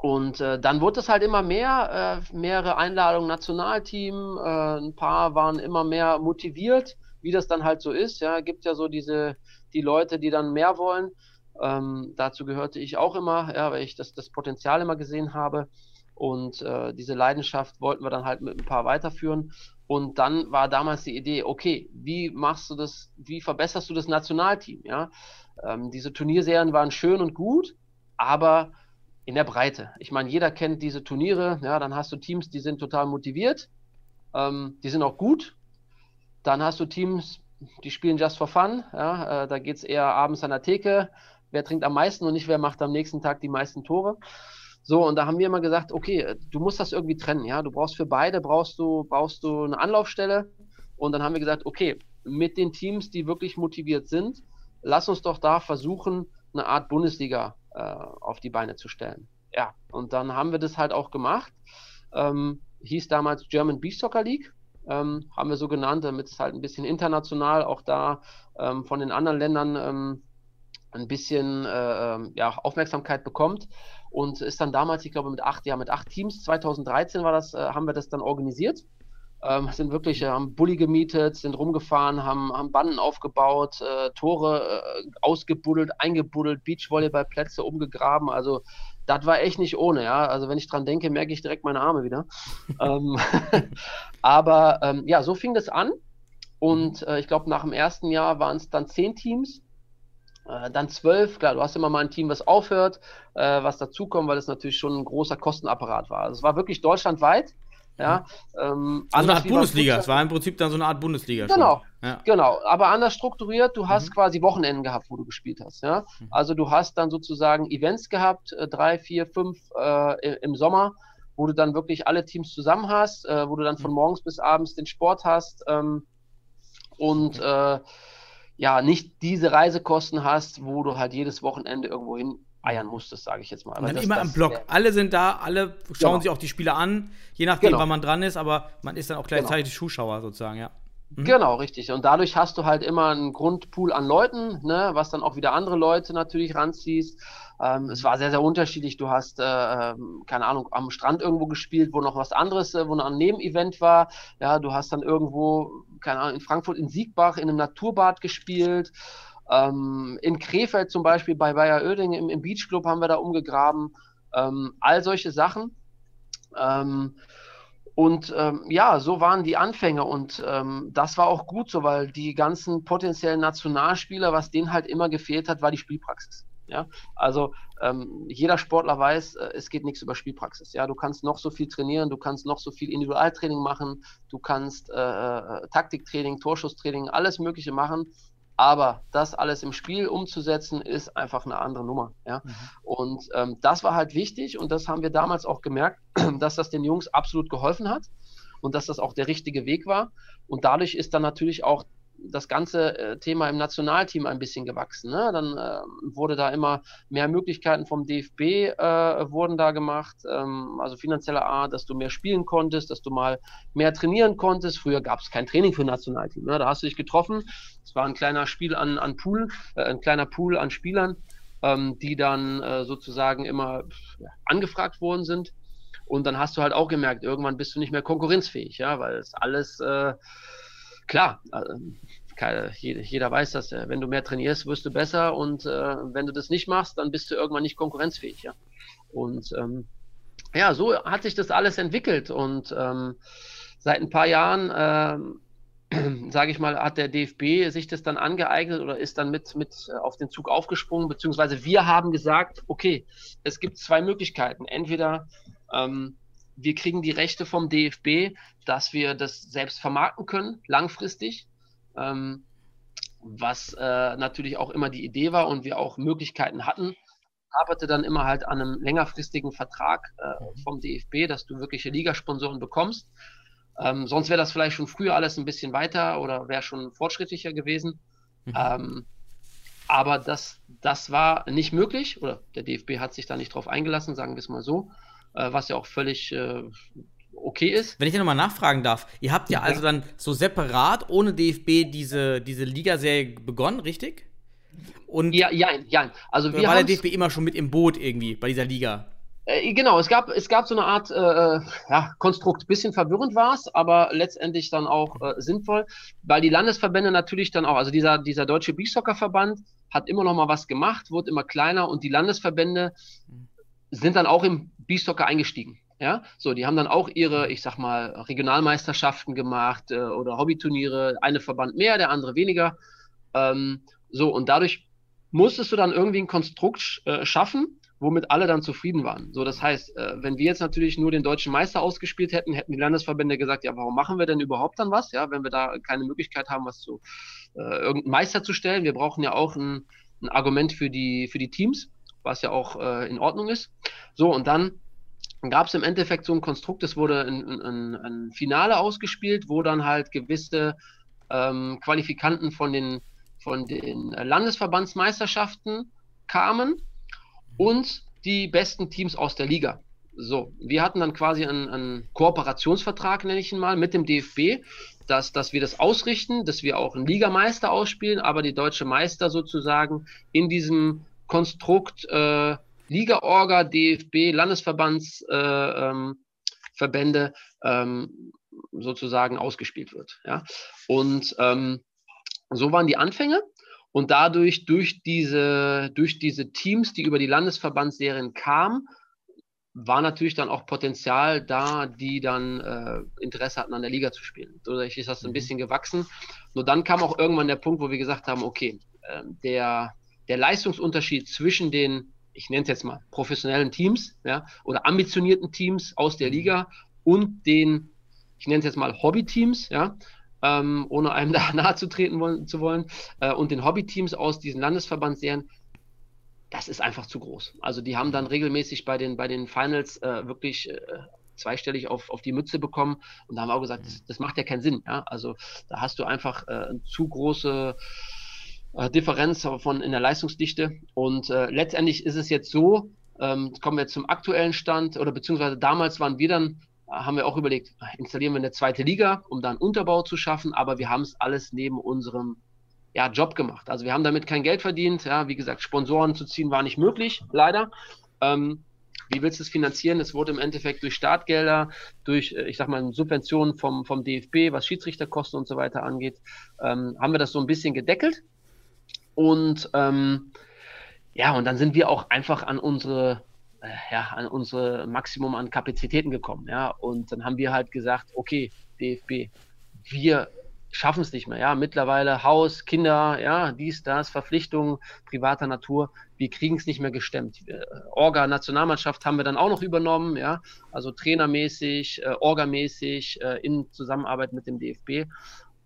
Speaker 6: und äh, dann wurde es halt immer mehr, äh, mehrere Einladungen, Nationalteam, äh, ein paar waren immer mehr motiviert wie das dann halt so ist. Ja, gibt ja so diese, die Leute, die dann mehr wollen. Ähm, dazu gehörte ich auch immer, ja, weil ich das, das Potenzial immer gesehen habe. Und äh, diese Leidenschaft wollten wir dann halt mit ein paar weiterführen. Und dann war damals die Idee, okay, wie machst du das, wie verbesserst du das Nationalteam? Ja? Ähm, diese Turnierserien waren schön und gut, aber in der Breite. Ich meine, jeder kennt diese Turniere, ja, dann hast du Teams, die sind total motiviert, ähm, die sind auch gut, dann hast du Teams, die spielen just for fun. Ja, äh, da geht es eher abends an der Theke. Wer trinkt am meisten und nicht wer macht am nächsten Tag die meisten Tore. So, und da haben wir immer gesagt, okay, du musst das irgendwie trennen, ja. Du brauchst für beide, brauchst du, brauchst du eine Anlaufstelle. Und dann haben wir gesagt, okay, mit den Teams, die wirklich motiviert sind, lass uns doch da versuchen, eine Art Bundesliga äh, auf die Beine zu stellen. Ja, und dann haben wir das halt auch gemacht. Ähm, hieß damals German Beach Soccer League ähm, haben wir so genannt, damit es halt ein bisschen international auch da ähm, von den anderen Ländern ähm, ein bisschen äh, ähm, ja, Aufmerksamkeit bekommt und ist dann damals, ich glaube, mit acht, ja, mit acht Teams, 2013 war das, äh, haben wir das dann organisiert. Ähm, sind wirklich, äh, haben Bulli gemietet, sind rumgefahren, haben, haben Banden aufgebaut, äh, Tore äh, ausgebuddelt, eingebuddelt, Beachvolleyballplätze umgegraben. Also das war echt nicht ohne, ja. Also wenn ich dran denke, merke ich direkt meine Arme wieder. ähm, aber ähm, ja, so fing das an. Und äh, ich glaube, nach dem ersten Jahr waren es dann zehn Teams, äh, dann zwölf. Klar, du hast immer mal ein Team, was aufhört, äh, was dazukommt, weil es natürlich schon ein großer Kostenapparat war. Also es war wirklich deutschlandweit. Ja,
Speaker 5: ähm, also eine Art Bundesliga. Es war im Prinzip dann so eine Art Bundesliga.
Speaker 6: Genau, ja. genau. Aber anders strukturiert. Du hast mhm. quasi Wochenenden gehabt, wo du gespielt hast. Ja, mhm. also du hast dann sozusagen Events gehabt, äh, drei, vier, fünf äh, im Sommer, wo du dann wirklich alle Teams zusammen hast, äh, wo du dann von mhm. morgens bis abends den Sport hast ähm, und äh, ja nicht diese Reisekosten hast, wo du halt jedes Wochenende irgendwo hin eiern musstest, sage ich jetzt mal.
Speaker 5: Und dann das, immer das, am Block. alle sind da, alle schauen genau. sich auch die Spiele an, je nachdem, genau. wann man dran ist, aber man ist dann auch gleichzeitig genau. Zuschauer sozusagen, ja.
Speaker 6: Mhm. Genau, richtig. Und dadurch hast du halt immer einen Grundpool an Leuten, ne, was dann auch wieder andere Leute natürlich ranziehst. Ähm, es war sehr, sehr unterschiedlich. Du hast, äh, ähm, keine Ahnung, am Strand irgendwo gespielt, wo noch was anderes, äh, wo noch ein Nebenevent war. Ja, du hast dann irgendwo, keine Ahnung, in Frankfurt in Siegbach in einem Naturbad gespielt. Ähm, in Krefeld zum Beispiel bei Bayer Oeding im, im Beachclub haben wir da umgegraben. Ähm, all solche Sachen. Ähm, und ähm, ja, so waren die Anfänge und ähm, das war auch gut so, weil die ganzen potenziellen Nationalspieler, was denen halt immer gefehlt hat, war die Spielpraxis. Ja? Also ähm, jeder Sportler weiß, äh, es geht nichts über Spielpraxis. Ja? Du kannst noch so viel trainieren, du kannst noch so viel Individualtraining machen, du kannst äh, äh Taktiktraining, Torschusstraining, alles Mögliche machen. Aber das alles im Spiel umzusetzen, ist einfach eine andere Nummer. Ja? Mhm. Und ähm, das war halt wichtig und das haben wir damals auch gemerkt, dass das den Jungs absolut geholfen hat und dass das auch der richtige Weg war. Und dadurch ist dann natürlich auch das ganze äh, Thema im Nationalteam ein bisschen gewachsen. Ne? Dann äh, wurde da immer mehr Möglichkeiten vom DFB äh, wurden da gemacht, ähm, also finanzieller Art, dass du mehr spielen konntest, dass du mal mehr trainieren konntest. Früher gab es kein Training für Nationalteam. Ne? Da hast du dich getroffen. Es war ein kleiner Spiel an, an Pool, äh, ein kleiner Pool an Spielern, ähm, die dann äh, sozusagen immer angefragt worden sind. Und dann hast du halt auch gemerkt, irgendwann bist du nicht mehr konkurrenzfähig, ja, weil es alles äh, klar, äh, jeder weiß das, äh, wenn du mehr trainierst, wirst du besser und äh, wenn du das nicht machst, dann bist du irgendwann nicht konkurrenzfähig. Und ähm, ja, so hat sich das alles entwickelt und ähm, seit ein paar Jahren, ähm, sage ich mal, hat der DFB sich das dann angeeignet oder ist dann mit, mit auf den Zug aufgesprungen, beziehungsweise wir haben gesagt, okay, es gibt zwei Möglichkeiten. Entweder wir kriegen die Rechte vom DFB, dass wir das selbst vermarkten können, langfristig. Ähm, was äh, natürlich auch immer die Idee war und wir auch Möglichkeiten hatten, arbeite dann immer halt an einem längerfristigen Vertrag äh, mhm. vom DFB, dass du wirkliche Ligasponsoren bekommst. Ähm, sonst wäre das vielleicht schon früher alles ein bisschen weiter oder wäre schon fortschrittlicher gewesen. Mhm. Ähm, aber das, das war nicht möglich oder der DFB hat sich da nicht drauf eingelassen, sagen wir es mal so was ja auch völlig äh, okay ist.
Speaker 5: Wenn ich ja nochmal nachfragen darf, ihr habt ja, ja, also dann so separat ohne DFB diese, diese Ligaserie begonnen, richtig?
Speaker 6: Und ja, ja, ja. Also
Speaker 5: wir war der DFB immer schon mit im Boot irgendwie bei dieser Liga?
Speaker 6: Äh, genau, es gab, es gab so eine Art äh, äh ja, Konstrukt. Bisschen verwirrend war es, aber letztendlich dann auch äh, sinnvoll, weil die Landesverbände natürlich dann auch, also dieser, dieser deutsche Beachsoccer-Verband hat immer noch mal was gemacht, wurde immer kleiner und die Landesverbände sind dann auch im Beachsoccer eingestiegen. Ja, so, die haben dann auch ihre, ich sag mal, Regionalmeisterschaften gemacht äh, oder Hobbyturniere, eine Verband mehr, der andere weniger. Ähm, so, und dadurch musstest du dann irgendwie ein Konstrukt äh, schaffen, womit alle dann zufrieden waren. So, das heißt, äh, wenn wir jetzt natürlich nur den deutschen Meister ausgespielt hätten, hätten die Landesverbände gesagt, ja, warum machen wir denn überhaupt dann was? Ja, wenn wir da keine Möglichkeit haben, was zu äh, irgendeinen Meister zu stellen. Wir brauchen ja auch ein, ein Argument für die, für die Teams was ja auch äh, in Ordnung ist. So, und dann gab es im Endeffekt so ein Konstrukt, es wurde ein, ein, ein, Finale ausgespielt, wo dann halt gewisse ähm, Qualifikanten von den, von den Landesverbandsmeisterschaften kamen und die besten Teams aus der Liga. So, wir hatten dann quasi einen, einen Kooperationsvertrag, nenne ich ihn mal, mit dem DFB, dass, dass wir das ausrichten, dass wir auch einen Ligameister ausspielen, aber die deutsche Meister sozusagen in diesem Konstrukt äh, Liga-Orga, DFB, Landesverbandsverbände äh, ähm, ähm, sozusagen ausgespielt wird. Ja? Und ähm, so waren die Anfänge. Und dadurch, durch diese, durch diese Teams, die über die Landesverbandsserien kamen, war natürlich dann auch Potenzial da, die dann äh, Interesse hatten, an der Liga zu spielen. Dadurch ist das ein mhm. bisschen gewachsen. Nur dann kam auch irgendwann der Punkt, wo wir gesagt haben, okay, äh, der, der Leistungsunterschied zwischen den, ich nenne es jetzt mal, professionellen Teams ja, oder ambitionierten Teams aus der Liga und den, ich nenne es jetzt mal Hobby-Teams, ja, ähm, ohne einem da nahe zu treten wollen, zu wollen, äh, und den Hobby-Teams aus diesen Landesverbandsserien, das ist einfach zu groß. Also die haben dann regelmäßig bei den, bei den Finals äh, wirklich äh, zweistellig auf, auf die Mütze bekommen und da haben wir auch gesagt, das, das macht ja keinen Sinn. Ja? Also da hast du einfach äh, zu große äh, Differenz von in der Leistungsdichte. Und äh, letztendlich ist es jetzt so, ähm, kommen wir zum aktuellen Stand, oder beziehungsweise damals waren wir dann, haben wir auch überlegt, installieren wir eine zweite Liga, um da einen Unterbau zu schaffen, aber wir haben es alles neben unserem ja, Job gemacht. Also wir haben damit kein Geld verdient. Ja, wie gesagt, Sponsoren zu ziehen war nicht möglich, leider. Ähm, wie willst du es finanzieren? Es wurde im Endeffekt durch Startgelder, durch, äh, ich sag mal, Subventionen vom, vom DFB, was Schiedsrichterkosten und so weiter angeht, ähm, haben wir das so ein bisschen gedeckelt. Und ähm, ja, und dann sind wir auch einfach an unsere, äh, ja, an unsere Maximum an Kapazitäten gekommen. Ja, und dann haben wir halt gesagt, okay, DFB, wir schaffen es nicht mehr. Ja, mittlerweile Haus, Kinder, ja, dies, das, Verpflichtungen privater Natur. Wir kriegen es nicht mehr gestemmt. Äh, Orga, Nationalmannschaft haben wir dann auch noch übernommen, ja, also trainermäßig, äh, Orgamäßig, äh, in Zusammenarbeit mit dem DFB.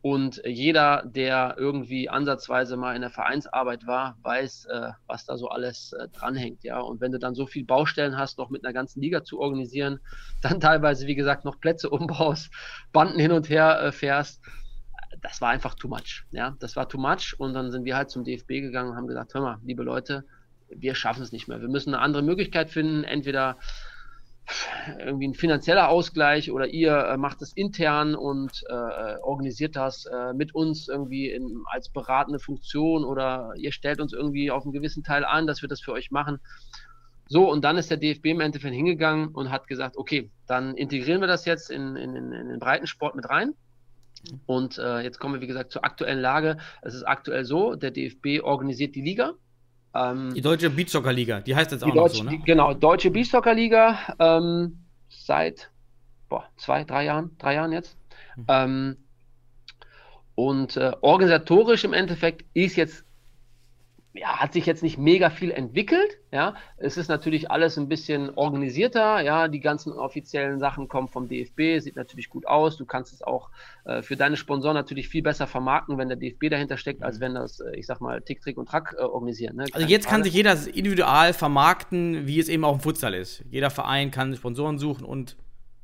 Speaker 6: Und jeder, der irgendwie ansatzweise mal in der Vereinsarbeit war, weiß, äh, was da so alles äh, dranhängt. Ja? Und wenn du dann so viele Baustellen hast, noch mit einer ganzen Liga zu organisieren, dann teilweise, wie gesagt, noch Plätze umbaust, Banden hin und her äh, fährst, das war einfach too much. Ja? Das war too much. Und dann sind wir halt zum DFB gegangen und haben gesagt, hör mal, liebe Leute, wir schaffen es nicht mehr. Wir müssen eine andere Möglichkeit finden. Entweder irgendwie ein finanzieller Ausgleich oder ihr äh, macht es intern und äh, organisiert das äh, mit uns irgendwie in, als beratende Funktion oder ihr stellt uns irgendwie auf einen gewissen Teil an, dass wir das für euch machen. So, und dann ist der DFB im Endeffekt hingegangen und hat gesagt, okay, dann integrieren wir das jetzt in, in, in den Breitensport mit rein. Und äh, jetzt kommen wir, wie gesagt, zur aktuellen Lage. Es ist aktuell so, der DFB organisiert die Liga
Speaker 5: ähm, die Deutsche Beachsoccer-Liga, die heißt jetzt auch noch so, ne?
Speaker 6: Die, genau, Deutsche Beachsoccer-Liga ähm, seit boah, zwei, drei Jahren, drei Jahren jetzt. Mhm. Ähm, und äh, organisatorisch im Endeffekt ist jetzt ja, hat sich jetzt nicht mega viel entwickelt. Ja, es ist natürlich alles ein bisschen organisierter. Ja, die ganzen offiziellen Sachen kommen vom DFB, sieht natürlich gut aus. Du kannst es auch äh, für deine Sponsoren natürlich viel besser vermarkten, wenn der DFB dahinter steckt, als wenn das, äh, ich sag mal, Tick, Trick und Track äh, organisieren. Ne?
Speaker 5: Also jetzt kann sich jeder individual vermarkten, wie es eben auch im Futsal ist. Jeder Verein kann Sponsoren suchen und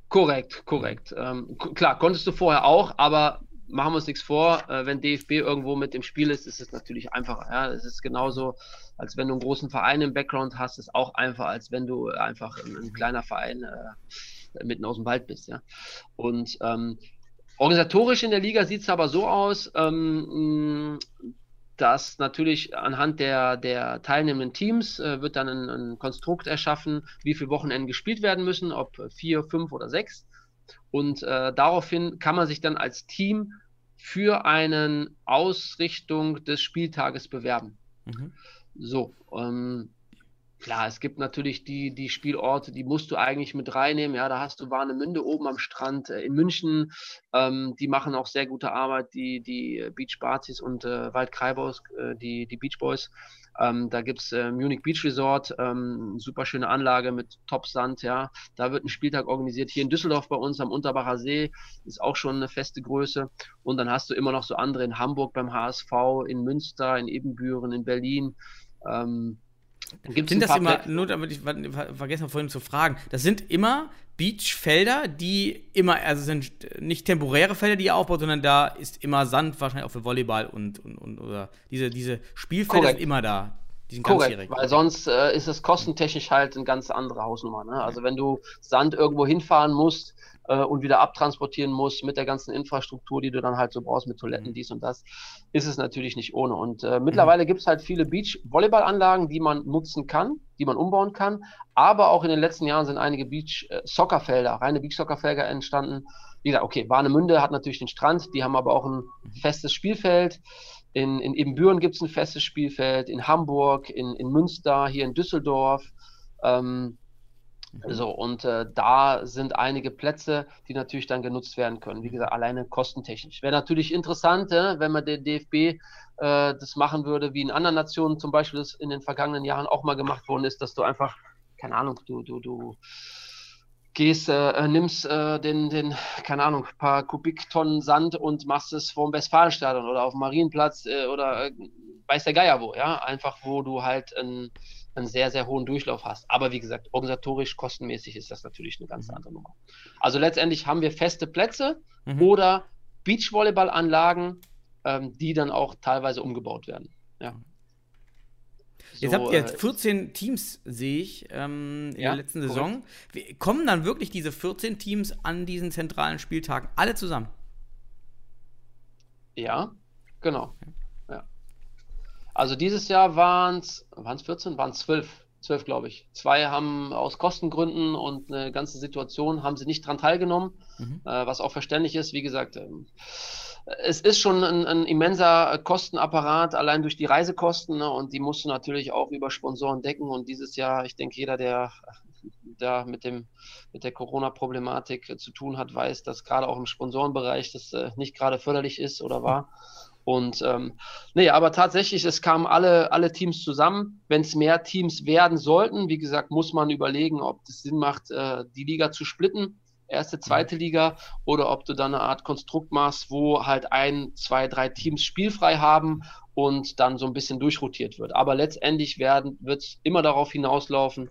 Speaker 6: Korrekt, korrekt. Ähm, klar, konntest du vorher auch, aber machen wir uns nichts vor, äh, wenn DFB irgendwo mit im Spiel ist, ist es natürlich einfacher. Ja? Es ist genauso, als wenn du einen großen Verein im Background hast, ist auch einfacher, als wenn du einfach ein, ein kleiner Verein äh, mitten aus dem Wald bist. Ja? Und ähm, organisatorisch in der Liga sieht es aber so aus, ähm, dass natürlich anhand der, der teilnehmenden Teams äh, wird dann ein, ein, Konstrukt erschaffen, wie viele Wochenenden gespielt werden müssen, ob vier, fünf oder sechs. Und äh, daraufhin kann man sich dann als Team für eine Ausrichtung des Spieltages bewerben. Mhm. So, ähm, klar, es gibt natürlich die, die Spielorte, die musst du eigentlich mit reinnehmen. Ja, da hast du Warnemünde oben am Strand äh, in München. Ähm, die machen auch sehr gute Arbeit, die, die Beach Bazis und äh, Waldkreibaus, äh, die, die Beach Boys. Ähm, da gibt es äh, Munich Beach Resort, ähm, super schöne Anlage mit Top-Sand, ja. Da wird ein Spieltag organisiert. Hier in Düsseldorf bei uns am Unterbacher See ist auch schon eine feste Größe. Und dann hast du immer noch so andere in Hamburg beim HSV, in Münster, in Ebenbüren, in Berlin. Ähm,
Speaker 5: sind das immer, nur damit ich vergessen habe vorhin zu fragen, das sind immer Beachfelder, die immer, also sind nicht temporäre Felder, die ihr aufbaut, sondern da ist immer Sand, wahrscheinlich auch für Volleyball und, und, und oder diese, diese Spielfelder
Speaker 6: Korrekt.
Speaker 5: sind immer da.
Speaker 6: Die sind Korrekt, weil sonst äh, ist es kostentechnisch halt eine ganz andere Hausnummer. Ne? Also wenn du Sand irgendwo hinfahren musst, äh, und wieder abtransportieren muss mit der ganzen Infrastruktur, die du dann halt so brauchst mit Toiletten, mhm. dies und das, ist es natürlich nicht ohne. Und äh, mittlerweile mhm. gibt es halt viele Beach-Volleyballanlagen, die man nutzen kann, die man umbauen kann. Aber auch in den letzten Jahren sind einige Beach-Soccerfelder, reine Beach-Soccerfelder entstanden. Wie gesagt, okay, Warnemünde hat natürlich den Strand, die haben aber auch ein mhm. festes Spielfeld. In, in Ebenbüren gibt es ein festes Spielfeld, in Hamburg, in, in Münster, hier in Düsseldorf. Ähm, Mhm. So, und äh, da sind einige Plätze, die natürlich dann genutzt werden können. Wie gesagt, alleine kostentechnisch. Wäre natürlich interessant, äh, wenn man der DFB äh, das machen würde, wie in anderen Nationen zum Beispiel das in den vergangenen Jahren auch mal gemacht worden ist, dass du einfach, keine Ahnung, du, du, du gehst, äh, nimmst äh, den, den, keine Ahnung, paar Kubiktonnen Sand und machst es vor dem Westfalenstadion oder auf dem Marienplatz äh, oder äh, weiß der Geier wo, ja, einfach wo du halt ein einen sehr, sehr hohen Durchlauf hast. Aber wie gesagt, organisatorisch, kostenmäßig ist das natürlich eine ganz mhm. andere Nummer. Also letztendlich haben wir feste Plätze mhm. oder Beachvolleyballanlagen, ähm, die dann auch teilweise umgebaut werden. Ja.
Speaker 5: Jetzt habt ihr jetzt 14 äh, Teams, sehe ich, ähm, in ja, der letzten Saison. Wie, kommen dann wirklich diese 14 Teams an diesen zentralen Spieltagen alle zusammen?
Speaker 6: Ja, genau. Also dieses Jahr waren es, waren es 14, waren es 12, 12 glaube ich. Zwei haben aus Kostengründen und eine ganze Situation haben sie nicht dran teilgenommen, mhm. äh, was auch verständlich ist. Wie gesagt, ähm, es ist schon ein, ein, immenser Kostenapparat, allein durch die Reisekosten ne, und die musst du natürlich auch über Sponsoren decken und dieses Jahr, ich denke, jeder, der der mit dem mit der Corona-Problematik zu tun hat, weiß, dass gerade auch im Sponsorenbereich das äh, nicht gerade förderlich ist oder war. Und ähm, nee, aber tatsächlich, es kamen alle, alle Teams zusammen. Wenn es mehr Teams werden sollten, wie gesagt, muss man überlegen, ob es Sinn macht, äh, die Liga zu splitten, erste, zweite Liga, oder ob du dann eine Art Konstrukt machst, wo halt ein, zwei, drei Teams spielfrei haben und dann so ein bisschen durchrotiert wird. Aber letztendlich wird es immer darauf hinauslaufen,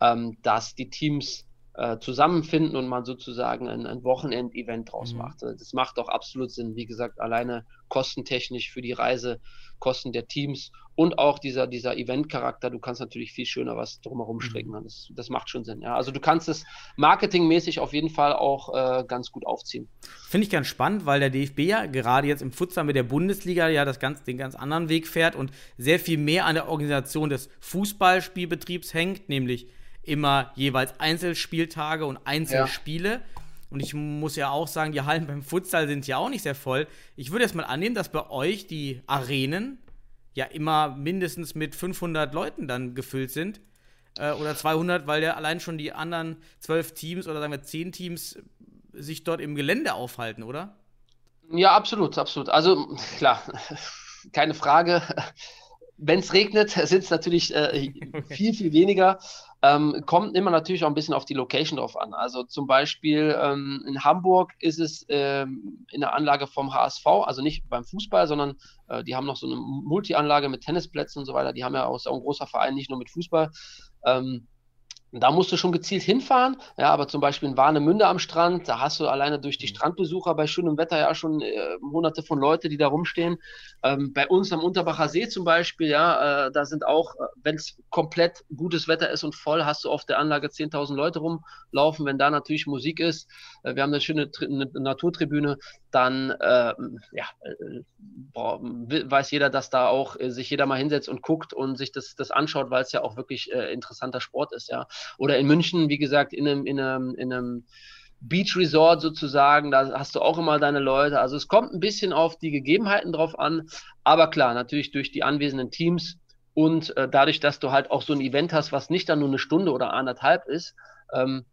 Speaker 6: ähm, dass die Teams äh, zusammenfinden und man sozusagen ein, ein Wochenend-Event draus mhm. macht. Das macht auch absolut Sinn. Wie gesagt, alleine kostentechnisch für die Reise, Kosten der Teams und auch dieser, dieser Event-Charakter. Du kannst natürlich viel schöner was drumherum stricken. Mhm. Das, das macht schon Sinn. Ja. Also du kannst es marketingmäßig auf jeden Fall auch äh, ganz gut aufziehen.
Speaker 5: Finde ich ganz spannend, weil der DFB ja gerade jetzt im Futsal mit der Bundesliga ja das ganz, den ganz anderen Weg fährt und sehr viel mehr an der Organisation des Fußballspielbetriebs hängt, nämlich immer jeweils Einzelspieltage und Einzelspiele. Ja. Und ich muss ja auch sagen, die Hallen beim Futsal sind ja auch nicht sehr voll. Ich würde jetzt mal annehmen, dass bei euch die Arenen ja immer mindestens mit 500 Leuten dann gefüllt sind. Äh, oder 200, weil ja allein schon die anderen zwölf Teams oder sagen wir zehn Teams sich dort im Gelände aufhalten, oder?
Speaker 6: Ja, absolut, absolut. Also klar, keine Frage. Wenn es regnet, sind es natürlich äh, viel, viel weniger. Ähm, kommt immer natürlich auch ein bisschen auf die Location drauf an. Also zum Beispiel ähm, in Hamburg ist es ähm, in der Anlage vom HSV, also nicht beim Fußball, sondern äh, die haben noch so eine Multi-Anlage mit Tennisplätzen und so weiter. Die haben ja auch, auch ein großer Verein, nicht nur mit Fußball. Ähm, da musst du schon gezielt hinfahren, ja, aber zum Beispiel in Warnemünde am Strand, da hast du alleine durch die mhm. Strandbesucher bei schönem Wetter ja schon äh, hunderte von Leute, die da rumstehen. Ähm, bei uns am Unterbacher See zum Beispiel, ja, äh, da sind auch, äh, wenn es komplett gutes Wetter ist und voll, hast du auf der Anlage 10.000 Leute rumlaufen. Wenn da natürlich Musik ist, äh, wir haben eine schöne Tri eine Naturtribüne, dann ähm, ja, äh, boah, weiß jeder, dass da auch äh, sich jeder mal hinsetzt und guckt und sich das, das anschaut, weil es ja auch wirklich interessanter Sport ist, ja. Oder in München, wie gesagt, in einem, in einem, in einem Beach Resort sozusagen, da hast du auch immer deine Leute. Also es kommt ein bisschen auf die Gegebenheiten drauf an, aber klar, natürlich durch die anwesenden Teams und äh, dadurch, dass du halt auch so ein Event hast, was nicht dann nur eine Stunde oder anderthalb ist, ähm,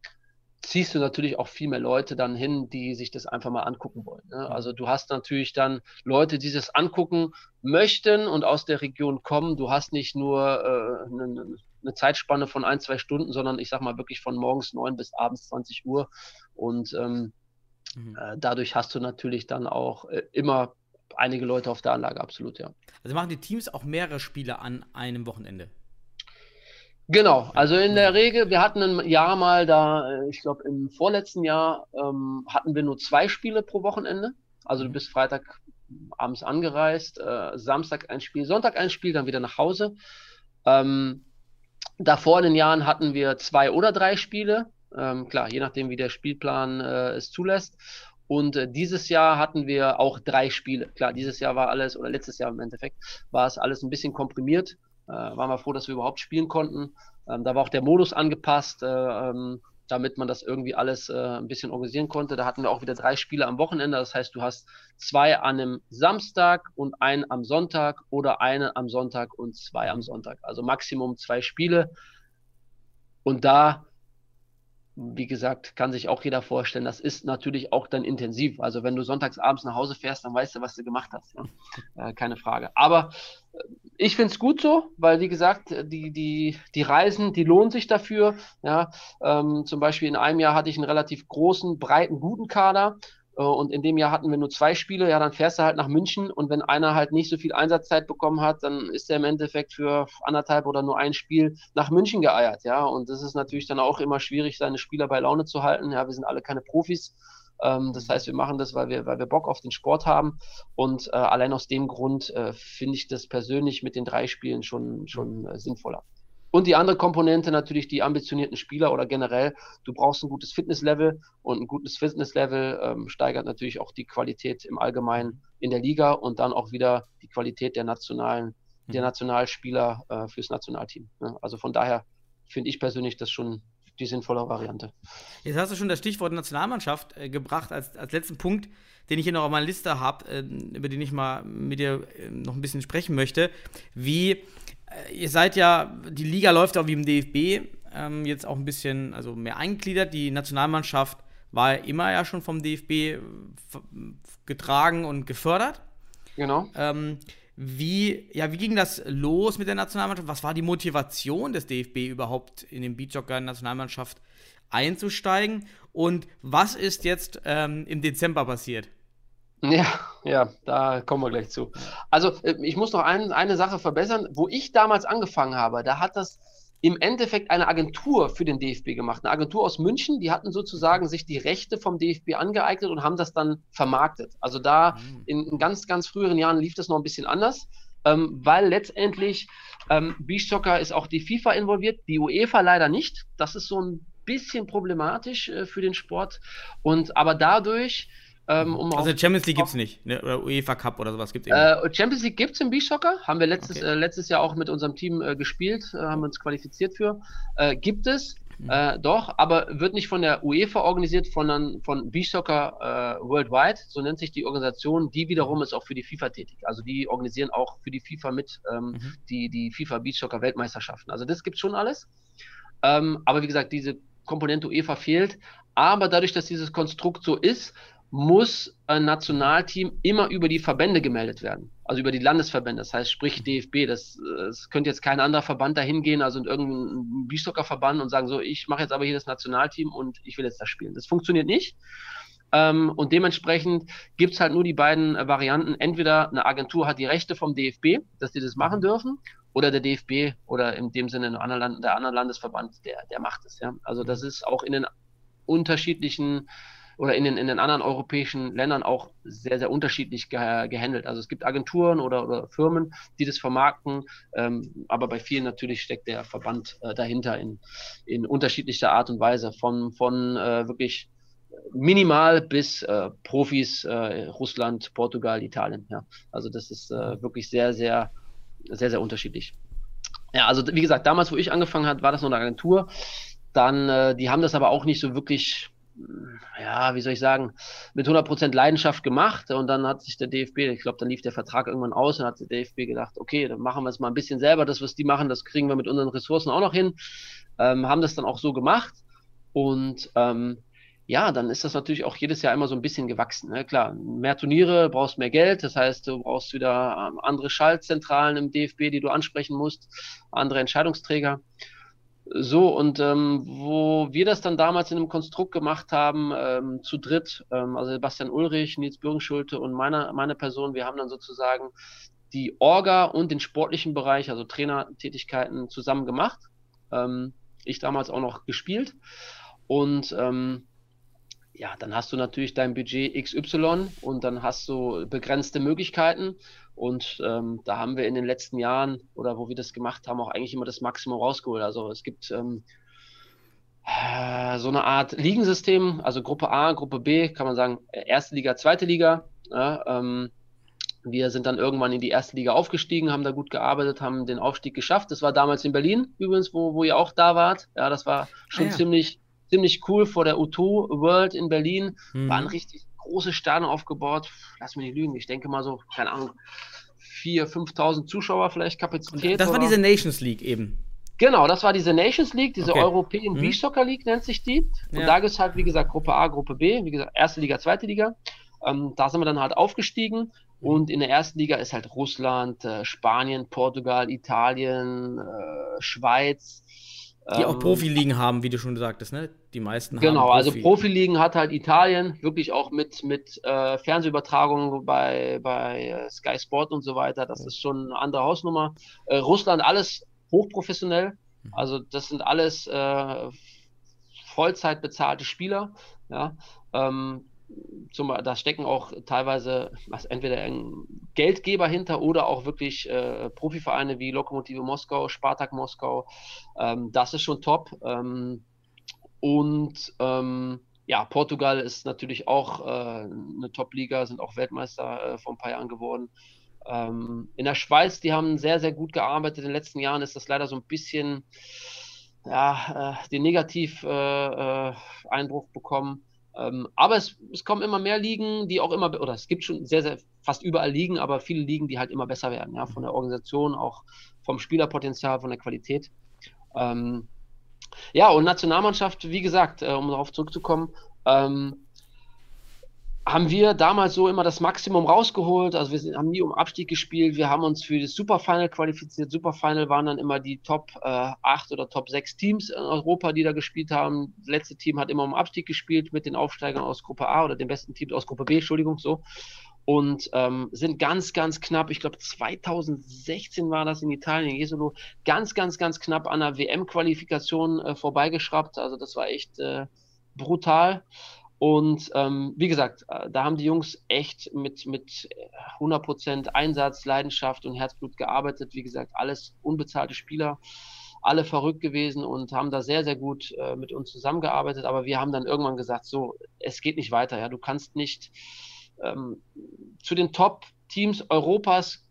Speaker 6: ziehst du natürlich auch viel mehr Leute dann hin, die sich das einfach mal angucken wollen. Ne? Also du hast natürlich dann Leute, die das angucken möchten und aus der Region kommen. Du hast nicht nur äh, eine, eine Zeitspanne von ein, zwei Stunden, sondern ich sag mal wirklich von morgens neun bis abends 20 Uhr. Und ähm, mhm. äh, dadurch hast du natürlich dann auch äh, immer einige Leute auf der Anlage, absolut, ja.
Speaker 5: Also machen die Teams auch mehrere Spiele an einem Wochenende?
Speaker 6: Genau, also in der Regel, wir hatten ein Jahr mal da, äh, ich glaube im vorletzten Jahr ähm, hatten wir nur zwei Spiele pro Wochenende. Also du mhm. bist Freitag abends angereist, äh, Samstag ein Spiel, Sonntag ein Spiel, dann wieder nach Hause. Ähm, Davor in den Jahren hatten wir zwei oder drei Spiele. Ähm, klar, je nachdem, wie der Spielplan äh, es zulässt. Und äh, dieses Jahr hatten wir auch drei Spiele. Klar, dieses Jahr war alles, oder letztes Jahr im Endeffekt, war es alles ein bisschen komprimiert. Äh, waren wir froh, dass wir überhaupt spielen konnten. Ähm, da war auch der Modus angepasst. Äh, ähm, damit man das irgendwie alles äh, ein bisschen organisieren konnte. Da hatten wir auch wieder drei Spiele am Wochenende. Das heißt, du hast zwei an einem Samstag und einen am Sonntag oder einen am Sonntag und zwei am Sonntag. Also Maximum zwei Spiele. Und da wie gesagt, kann sich auch jeder vorstellen, das ist natürlich auch dann intensiv. Also wenn du sonntags abends nach Hause fährst, dann weißt du, was du gemacht hast. Ja? Äh, keine Frage. Aber äh, ich finde es gut so, weil wie gesagt, die, die, die Reisen, die lohnen sich dafür. Ja? Ähm, zum Beispiel in einem Jahr hatte ich einen relativ großen, breiten, guten Kader und in dem Jahr hatten wir nur zwei Spiele, ja, dann fährst du halt nach München und wenn einer halt nicht so viel Einsatzzeit bekommen hat, dann ist er im Endeffekt für anderthalb oder nur ein Spiel nach München geeiert, ja. Und das ist natürlich dann auch immer schwierig, seine Spieler bei Laune zu halten. Ja, wir sind alle keine Profis. Ähm, das heißt, wir machen das, weil wir, weil wir Bock auf den Sport haben. Und äh, allein aus dem Grund äh, finde ich das persönlich mit den drei Spielen schon, schon äh, sinnvoller. Und die andere Komponente natürlich die ambitionierten Spieler oder generell, du brauchst ein gutes Fitnesslevel und ein gutes Fitnesslevel ähm, steigert natürlich auch die Qualität im Allgemeinen in der Liga und dann auch wieder die Qualität der nationalen, der mhm. Nationalspieler äh, fürs Nationalteam. Ne? Also von daher finde ich persönlich das schon die sinnvolle Variante.
Speaker 5: Jetzt hast du schon das Stichwort Nationalmannschaft äh, gebracht als, als letzten Punkt, den ich hier noch auf meiner Liste habe, äh, über den ich mal mit dir äh, noch ein bisschen sprechen möchte. Wie ihr seid ja, die Liga läuft auch wie im DFB. ähm, jetzt auch ein bisschen also mehr eingliedert. Die Nationalmannschaft war immer ja schon vom DFB äh, getragen und gefördert.
Speaker 6: Genau.
Speaker 5: Ähm, wie, ja, wie ging das los mit der Nationalmannschaft? Was war die Motivation des DFB überhaupt in den Beachsoccer-Nationalmannschaft einzusteigen? Und was ist jetzt ähm, im Dezember passiert?
Speaker 6: Ja, ja, da kommen wir gleich zu. Also, äh, ich muss noch ein, eine Sache verbessern. Wo ich damals angefangen habe, da hat das im Endeffekt eine Agentur für den DFB gemacht. Eine Agentur aus München, die hatten sozusagen sich die Rechte vom DFB angeeignet und haben das dann vermarktet. Also da mhm. in, in ganz, ganz früheren Jahren lief das noch ein bisschen anders, ähm, weil letztendlich ähm, Beachsoccer ist auch die FIFA involviert, die UEFA leider nicht. Das ist so ein bisschen problematisch äh, für den Sport. Und aber dadurch
Speaker 5: ähm, um also Champions League gibt es nicht, ne? oder UEFA Cup oder sowas gibt es
Speaker 6: äh, Champions League gibt es im Beachsoccer, haben wir letztes, okay. äh, letztes Jahr auch mit unserem Team äh, gespielt, äh, haben uns qualifiziert für. Äh, gibt es, mhm. Äh, doch, aber wird nicht von der UEFA organisiert, sondern von Beachsoccer Worldwide, so nennt sich die Organisation, die wiederum ist auch für die FIFA tätig. Also die organisieren auch für die FIFA mit ähm, mhm. die, die FIFA Beachsoccer Weltmeisterschaften. Also das gibt schon alles. Ähm, aber wie gesagt, diese Komponente UEFA fehlt. Aber dadurch, dass dieses Konstrukt so ist, muss ein Nationalteam immer über die Verbände gemeldet werden, also über die Landesverbände, das heißt sprich DFB. Das, das könnte jetzt kein anderer Verband dahin gehen, also in irgendein Beachsoccer-Verband und sagen so, ich mache jetzt aber hier das Nationalteam und ich will jetzt das spielen. Das funktioniert nicht. Ähm, und dementsprechend gibt es halt nur die beiden äh, Varianten. Entweder eine Agentur hat die Rechte vom DFB, dass die das machen dürfen, oder der DFB oder in dem Sinne anderen Land, der andere Landesverband, der, der macht es. Ja? Also das ist auch in den unterschiedlichen oder in den, in den anderen europäischen Ländern auch sehr, sehr unterschiedlich ge gehandelt. Also es gibt Agenturen oder, oder Firmen, die das vermarkten, ähm, aber bei vielen natürlich steckt der Verband äh, dahinter in, in unterschiedlicher Art und Weise, von, von äh, wirklich minimal bis äh, Profis, äh, Russland, Portugal, Italien. Ja. Also das ist äh, wirklich sehr, sehr, sehr, sehr unterschiedlich. Ja, also wie gesagt, damals, wo ich angefangen habe, war das noch eine Agentur. Dann, äh, die haben das aber auch nicht so wirklich ja, wie soll ich sagen, mit 100% Leidenschaft gemacht und dann hat sich der DFB, ich glaube, dann lief der Vertrag irgendwann aus und hat der DFB gedacht, okay, dann machen wir es mal ein bisschen selber, das, was die machen, das kriegen wir mit unseren Ressourcen auch noch hin, ähm, haben das dann auch so gemacht und ähm, ja, dann ist das natürlich auch jedes Jahr immer so ein bisschen gewachsen. Ne? Klar, mehr Turniere, brauchst mehr Geld, das heißt, du brauchst wieder ähm, andere Schaltzentralen im DFB, die du ansprechen musst, andere Entscheidungsträger. So, und ähm, wo wir das dann damals in einem Konstrukt gemacht haben, ähm, zu dritt, ähm, also Sebastian Ulrich, Nils Bürgenschulte und meine, meine Person, wir haben dann sozusagen die Orga und den sportlichen Bereich, also Trainertätigkeiten zusammen gemacht. Ähm, ich damals auch noch gespielt. Und ähm, ja, dann hast du natürlich dein Budget XY und dann hast du begrenzte Möglichkeiten. Und ähm, da haben wir in den letzten Jahren oder wo wir das gemacht haben, auch eigentlich immer das Maximum rausgeholt. Also es gibt ähm, äh, so eine Art Ligensystem, also Gruppe A, Gruppe B, kann man sagen, erste Liga, zweite Liga. Ja, ähm, wir sind dann irgendwann in die erste Liga aufgestiegen, haben da gut gearbeitet, haben den Aufstieg geschafft. Das war damals in Berlin übrigens, wo, wo ihr auch da wart. Ja, das war schon ah, ja. ziemlich, ziemlich cool vor der U2 World in Berlin. Mhm. War ein richtig große Sterne aufgebaut. Lass mich nicht lügen. Ich denke mal so, keine Ahnung, 4.000, 5.000 Zuschauer vielleicht Kapazität.
Speaker 5: Das war diese Nations League eben.
Speaker 6: Genau, das war diese Nations League, diese okay. European mhm. Beach Soccer League nennt sich die. Und ja. da gibt es halt, wie gesagt, Gruppe A, Gruppe B, wie gesagt, erste Liga, zweite Liga. Ähm, da sind wir dann halt aufgestiegen. Mhm. Und in der ersten Liga ist halt Russland, äh, Spanien, Portugal, Italien, äh, Schweiz,
Speaker 5: die ähm, auch Profiligen haben, wie du schon sagtest, ne? Die meisten
Speaker 6: genau, haben. Genau, Profi. also Profiligen hat halt Italien, wirklich auch mit, mit äh, Fernsehübertragungen bei, bei äh, Sky Sport und so weiter. Das ist schon eine andere Hausnummer. Äh, Russland alles hochprofessionell. Mhm. Also das sind alles äh, Vollzeit bezahlte Spieler. Ja? Ähm, zum, da stecken auch teilweise was, entweder ein Geldgeber hinter oder auch wirklich äh, Profivereine wie Lokomotive Moskau, Spartak Moskau. Ähm, das ist schon top. Ähm, und ähm, ja, Portugal ist natürlich auch äh, eine Top-Liga, sind auch Weltmeister äh, vor ein paar Jahren geworden. Ähm, in der Schweiz, die haben sehr, sehr gut gearbeitet. In den letzten Jahren ist das leider so ein bisschen ja, äh, den Negativ-Einbruch äh, bekommen. Ähm, aber es, es, kommen immer mehr Ligen, die auch immer, oder es gibt schon sehr, sehr, fast überall Ligen, aber viele Ligen, die halt immer besser werden, ja, von der Organisation, auch vom Spielerpotenzial, von der Qualität. Ähm, ja, und Nationalmannschaft, wie gesagt, äh, um darauf zurückzukommen, ähm, haben wir damals so immer das Maximum rausgeholt. Also wir sind, haben nie um Abstieg gespielt. Wir haben uns für das Superfinal qualifiziert. Superfinal waren dann immer die Top äh, 8 oder Top 6 Teams in Europa, die da gespielt haben. Das letzte Team hat immer um Abstieg gespielt mit den Aufsteigern aus Gruppe A oder den besten Teams aus Gruppe B, Entschuldigung, so. Und ähm, sind ganz, ganz knapp, ich glaube 2016 war das in Italien, in Jesolo, ganz, ganz, ganz knapp an der WM-Qualifikation äh, vorbeigeschraubt. Also das war echt äh, brutal. Und ähm, wie gesagt, äh, da haben die Jungs echt mit, mit 100% Einsatz, Leidenschaft und Herzblut gearbeitet. Wie gesagt, alles unbezahlte Spieler, alle verrückt gewesen und haben da sehr, sehr gut äh, mit uns zusammengearbeitet. Aber wir haben dann irgendwann gesagt, so, es geht nicht weiter. Ja, du kannst nicht ähm, zu den Top-Teams Europas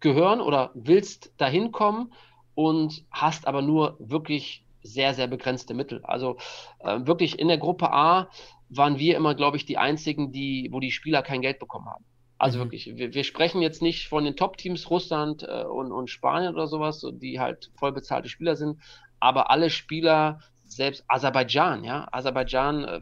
Speaker 6: gehören oder willst dahin kommen und hast aber nur wirklich sehr, sehr begrenzte Mittel. Also äh, wirklich in der Gruppe A waren wir immer, glaube ich, die einzigen, die, wo die Spieler kein Geld bekommen haben. Also mhm. wirklich, wir, wir, sprechen jetzt nicht von den Top-Teams Russland äh, und, und Spanien oder sowas, die halt voll bezahlte Spieler sind, aber alle Spieler, selbst Aserbaidschan, ja, Aserbaidschan, äh,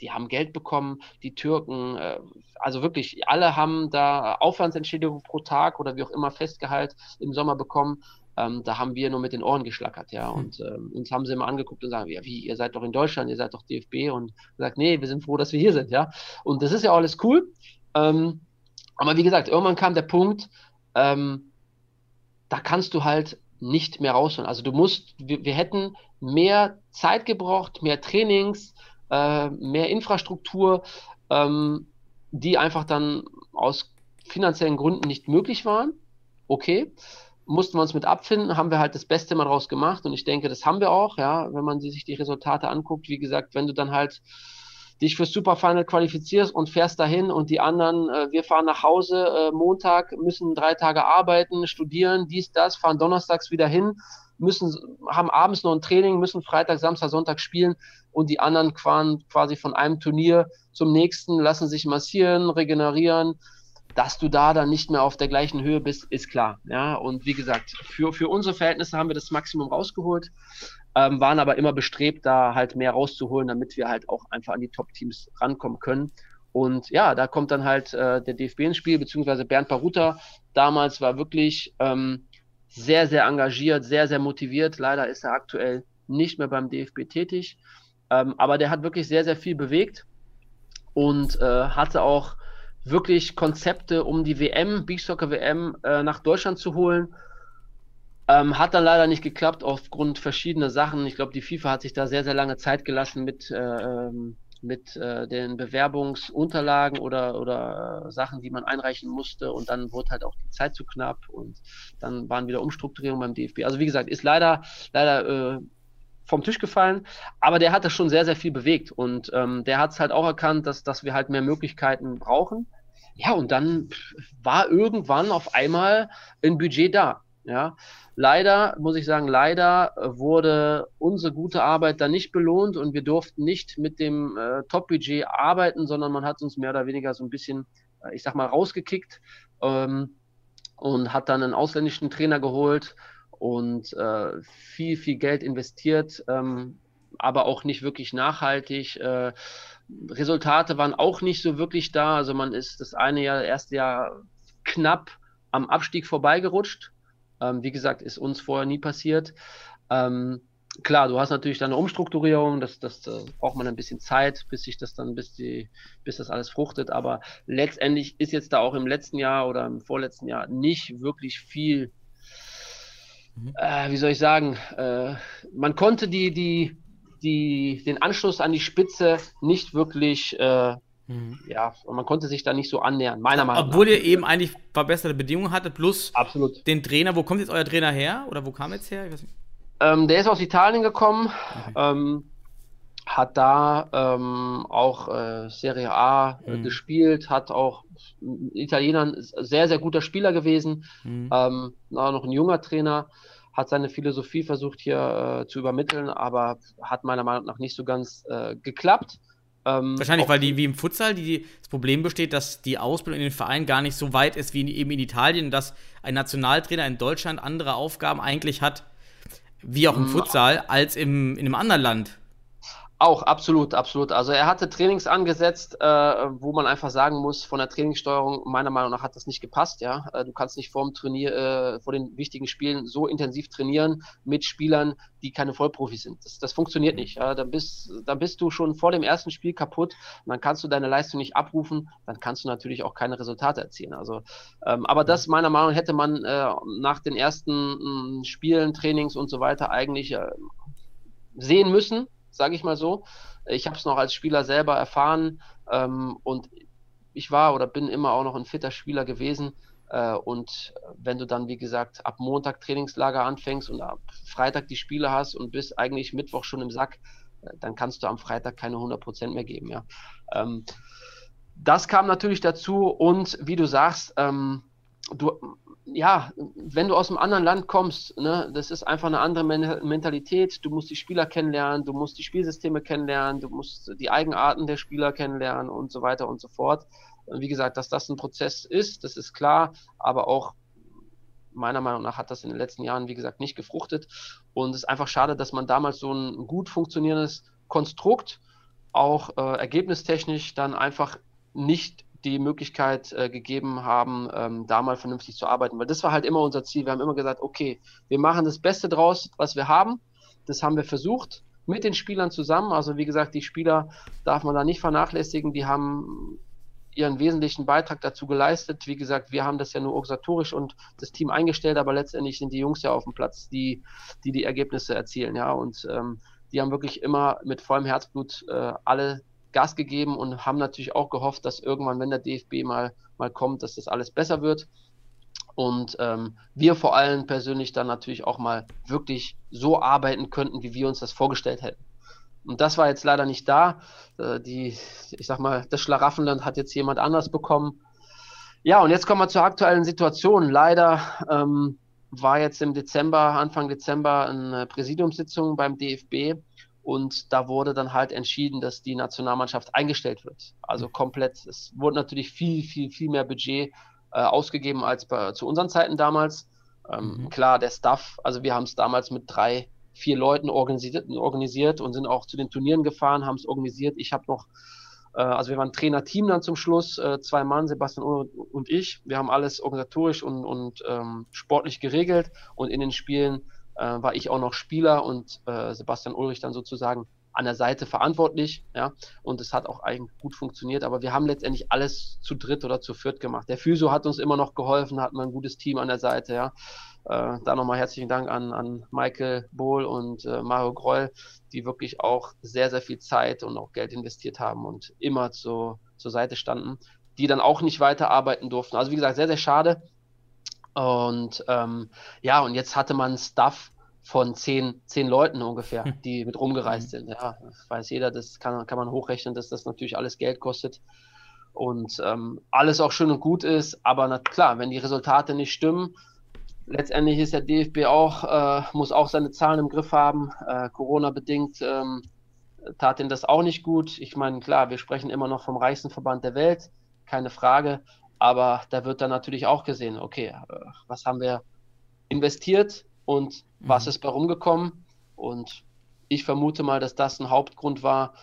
Speaker 6: die haben Geld bekommen, die Türken, äh, also wirklich, alle haben da Aufwandsentschädigung pro Tag oder wie auch immer Festgehalt im Sommer bekommen ähm, da haben wir nur mit den Ohren geschlackert, ja. Hm. Und ähm, uns haben sie immer angeguckt und sagen, ja, wie, ihr seid doch in Deutschland, ihr seid doch DFB und gesagt, nee, wir sind froh, dass wir hier sind, ja. Und das ist ja alles cool. Ähm, aber wie gesagt, irgendwann kam der Punkt, ähm, da kannst du halt nicht mehr rausholen. Also du musst, wir, wir hätten mehr Zeit gebraucht, mehr Trainings, äh, mehr Infrastruktur, ähm, die einfach dann aus finanziellen Gründen nicht möglich waren. Okay mussten wir uns mit abfinden, haben wir halt das Beste mal draus gemacht. Und ich denke, das haben wir auch, ja, wenn man sich die Resultate anguckt, wie gesagt, wenn du dann halt dich fürs Superfinal qualifizierst und fährst dahin und die anderen, äh, wir fahren nach Hause, äh, Montag, müssen drei Tage arbeiten, studieren, dies, das, fahren donnerstags wieder hin, müssen, haben abends noch ein Training, müssen Freitag, Samstag, Sonntag spielen und die anderen fahren quasi von einem Turnier zum nächsten, lassen sich massieren, regenerieren, dass du da dann nicht mehr auf der gleichen Höhe bist, ist klar. Ja, und wie gesagt, für, für unsere Verhältnisse haben wir das Maximum rausgeholt, ähm, waren aber immer bestrebt, da halt mehr rauszuholen, damit wir halt auch einfach an die Top-Teams rankommen können. Und ja, da kommt dann halt äh, der DFB ins Spiel, beziehungsweise Bernd Baruta damals war wirklich ähm, sehr, sehr engagiert, sehr, sehr motiviert. Leider ist er aktuell nicht mehr beim DFB tätig. Ähm, aber der hat wirklich sehr, sehr viel bewegt und äh, hatte auch wirklich Konzepte, um die WM, Beachsoccer WM, äh, nach Deutschland zu holen. Ähm, hat dann leider nicht geklappt aufgrund verschiedener Sachen. Ich glaube, die FIFA hat sich da sehr, sehr lange Zeit gelassen mit, äh, ähm, mit äh, den Bewerbungsunterlagen oder, oder Sachen, die man einreichen musste. Und dann wurde halt auch die Zeit zu knapp und dann waren wieder Umstrukturierungen beim DFB. Also wie gesagt, ist leider, leider äh, vom Tisch gefallen, aber der hat das schon sehr, sehr viel bewegt und ähm, der hat es halt auch erkannt, dass, dass wir halt mehr Möglichkeiten brauchen. Ja, und dann war irgendwann auf einmal ein Budget da. Ja, leider, muss ich sagen, leider wurde unsere gute Arbeit dann nicht belohnt und wir durften nicht mit dem äh, Top-Budget arbeiten, sondern man hat uns mehr oder weniger so ein bisschen, äh, ich sag mal, rausgekickt ähm, und hat dann einen ausländischen Trainer geholt und äh, viel, viel Geld investiert, ähm, aber auch nicht wirklich nachhaltig. Äh, Resultate waren auch nicht so wirklich da. Also man ist das eine Jahr, erste Jahr knapp am Abstieg vorbeigerutscht. Ähm, wie gesagt, ist uns vorher nie passiert. Ähm, klar, du hast natürlich dann eine Umstrukturierung, das, das äh, braucht man ein bisschen Zeit, bis sich das dann, bis die, bis das alles fruchtet. Aber letztendlich ist jetzt da auch im letzten Jahr oder im vorletzten Jahr nicht wirklich viel, mhm. äh, wie soll ich sagen, äh, man konnte die, die, die, den Anschluss an die Spitze nicht wirklich, äh, mhm. ja, man konnte sich da nicht so annähern, meiner Meinung
Speaker 5: nach. Obwohl ihr eben eigentlich verbesserte Bedingungen hattet, plus
Speaker 6: Absolut.
Speaker 5: den Trainer. Wo kommt jetzt euer Trainer her? Oder wo kam jetzt her?
Speaker 6: Ähm, der ist aus Italien gekommen, okay. ähm, hat da ähm, auch äh, Serie A äh, mhm. gespielt, hat auch Italienern sehr, sehr guter Spieler gewesen, mhm. ähm, noch ein junger Trainer hat seine Philosophie versucht hier äh, zu übermitteln, aber hat meiner Meinung nach nicht so ganz äh, geklappt.
Speaker 5: Ähm, Wahrscheinlich, weil die wie im Futsal die, das Problem besteht, dass die Ausbildung in den Vereinen gar nicht so weit ist wie in, eben in Italien, dass ein Nationaltrainer in Deutschland andere Aufgaben eigentlich hat wie auch im. Futsal, als im, in einem anderen Land.
Speaker 6: Auch, absolut, absolut. Also er hatte Trainings angesetzt, äh, wo man einfach sagen muss, von der Trainingssteuerung, meiner Meinung nach hat das nicht gepasst, ja. Äh, du kannst nicht vor Turnier, äh, vor den wichtigen Spielen so intensiv trainieren mit Spielern, die keine Vollprofis sind. Das, das funktioniert nicht. Ja. Dann, bist, dann bist du schon vor dem ersten Spiel kaputt und dann kannst du deine Leistung nicht abrufen, dann kannst du natürlich auch keine Resultate erzielen. Also, ähm, aber das meiner Meinung nach hätte man äh, nach den ersten mh, Spielen, Trainings und so weiter eigentlich äh, sehen müssen sage ich mal so. Ich habe es noch als Spieler selber erfahren ähm, und ich war oder bin immer auch noch ein fitter Spieler gewesen. Äh, und wenn du dann, wie gesagt, ab Montag Trainingslager anfängst und ab Freitag die Spiele hast und bist eigentlich Mittwoch schon im Sack, äh, dann kannst du am Freitag keine 100% mehr geben. Ja. Ähm, das kam natürlich dazu und wie du sagst, ähm, du, ja, wenn du aus einem anderen Land kommst, ne, das ist einfach eine andere Men Mentalität. Du musst die Spieler kennenlernen, du musst die Spielsysteme kennenlernen, du musst die Eigenarten der Spieler kennenlernen und so weiter und so fort. Und wie gesagt, dass das ein Prozess ist, das ist klar, aber auch meiner Meinung nach hat das in den letzten Jahren, wie gesagt, nicht gefruchtet. Und es ist einfach schade, dass man damals so ein gut funktionierendes Konstrukt auch äh, ergebnistechnisch dann einfach nicht die Möglichkeit äh, gegeben haben, ähm, da mal vernünftig zu arbeiten. Weil das war halt immer unser Ziel. Wir haben immer gesagt, okay, wir machen das Beste draus, was wir haben. Das haben wir versucht mit den Spielern zusammen. Also wie gesagt, die Spieler darf man da nicht vernachlässigen. Die haben ihren wesentlichen Beitrag dazu geleistet. Wie gesagt, wir haben das ja nur organisatorisch und das Team eingestellt, aber letztendlich sind die Jungs ja auf dem Platz, die die, die Ergebnisse erzielen. Ja, und ähm, die haben wirklich immer mit vollem Herzblut äh, alle Gas gegeben und haben natürlich auch gehofft, dass irgendwann, wenn der DFB mal, mal kommt, dass das alles besser wird. Und ähm, wir vor allem persönlich dann natürlich auch mal wirklich so arbeiten könnten, wie wir uns das vorgestellt hätten. Und das war jetzt leider nicht da. Äh, die, ich sag mal, das Schlaraffenland hat jetzt jemand anders bekommen. Ja, und jetzt kommen wir zur aktuellen Situation. Leider ähm, war jetzt im Dezember, Anfang Dezember, eine Präsidiumssitzung beim DFB und da wurde dann halt entschieden, dass die Nationalmannschaft eingestellt wird. Also komplett. Es wurde natürlich viel, viel, viel mehr Budget äh, ausgegeben als bei, zu unseren Zeiten damals. Ähm, mhm. Klar, der Staff, also wir haben es damals mit drei, vier Leuten organisiert, organisiert und sind auch zu den Turnieren gefahren, haben es organisiert. Ich habe noch, äh, also wir waren Trainer-Team dann zum Schluss, äh, zwei Mann, Sebastian und, und, ich. Wir haben alles organisatorisch und, und ähm, sportlich geregelt und in den Spielen äh, war ich auch noch Spieler und äh, Sebastian Ulrich dann sozusagen an der Seite verantwortlich, ja, und es hat auch eigentlich gut funktioniert, aber wir haben letztendlich alles zu dritt oder zu viert gemacht. Der Physio hat uns immer noch geholfen, hat man ein gutes Team an der Seite, ja. Äh, da nochmal herzlichen Dank an, an Michael Bohl und äh, Mario Groll, die wirklich auch sehr, sehr viel Zeit und auch Geld investiert haben und immer zu, zur Seite standen, die dann auch nicht weiterarbeiten durften. Also wie gesagt, sehr, sehr schade, und ähm, ja, und jetzt hatte man Stuff von zehn, zehn Leuten ungefähr,
Speaker 5: Hm.
Speaker 6: die mit rumgereist sind. Ja, das weiß jeder, das kann, kann man hochrechnen, dass das natürlich alles Geld kostet. Und ähm, alles auch schön und gut ist, aber na klar, wenn die Resultate nicht stimmen, letztendlich ist der DFB auch, äh, muss auch seine Zahlen im Griff haben. Äh, Corona-bedingt ähm, tat ihn das auch nicht gut. Ich meine, klar, wir sprechen immer noch vom reichsten Verband der Welt, keine Frage. Aber da wird dann natürlich auch gesehen, okay, was haben wir investiert und was
Speaker 5: Mhm.
Speaker 6: ist bei rumgekommen? Und ich vermute mal, dass das ein Hauptgrund war,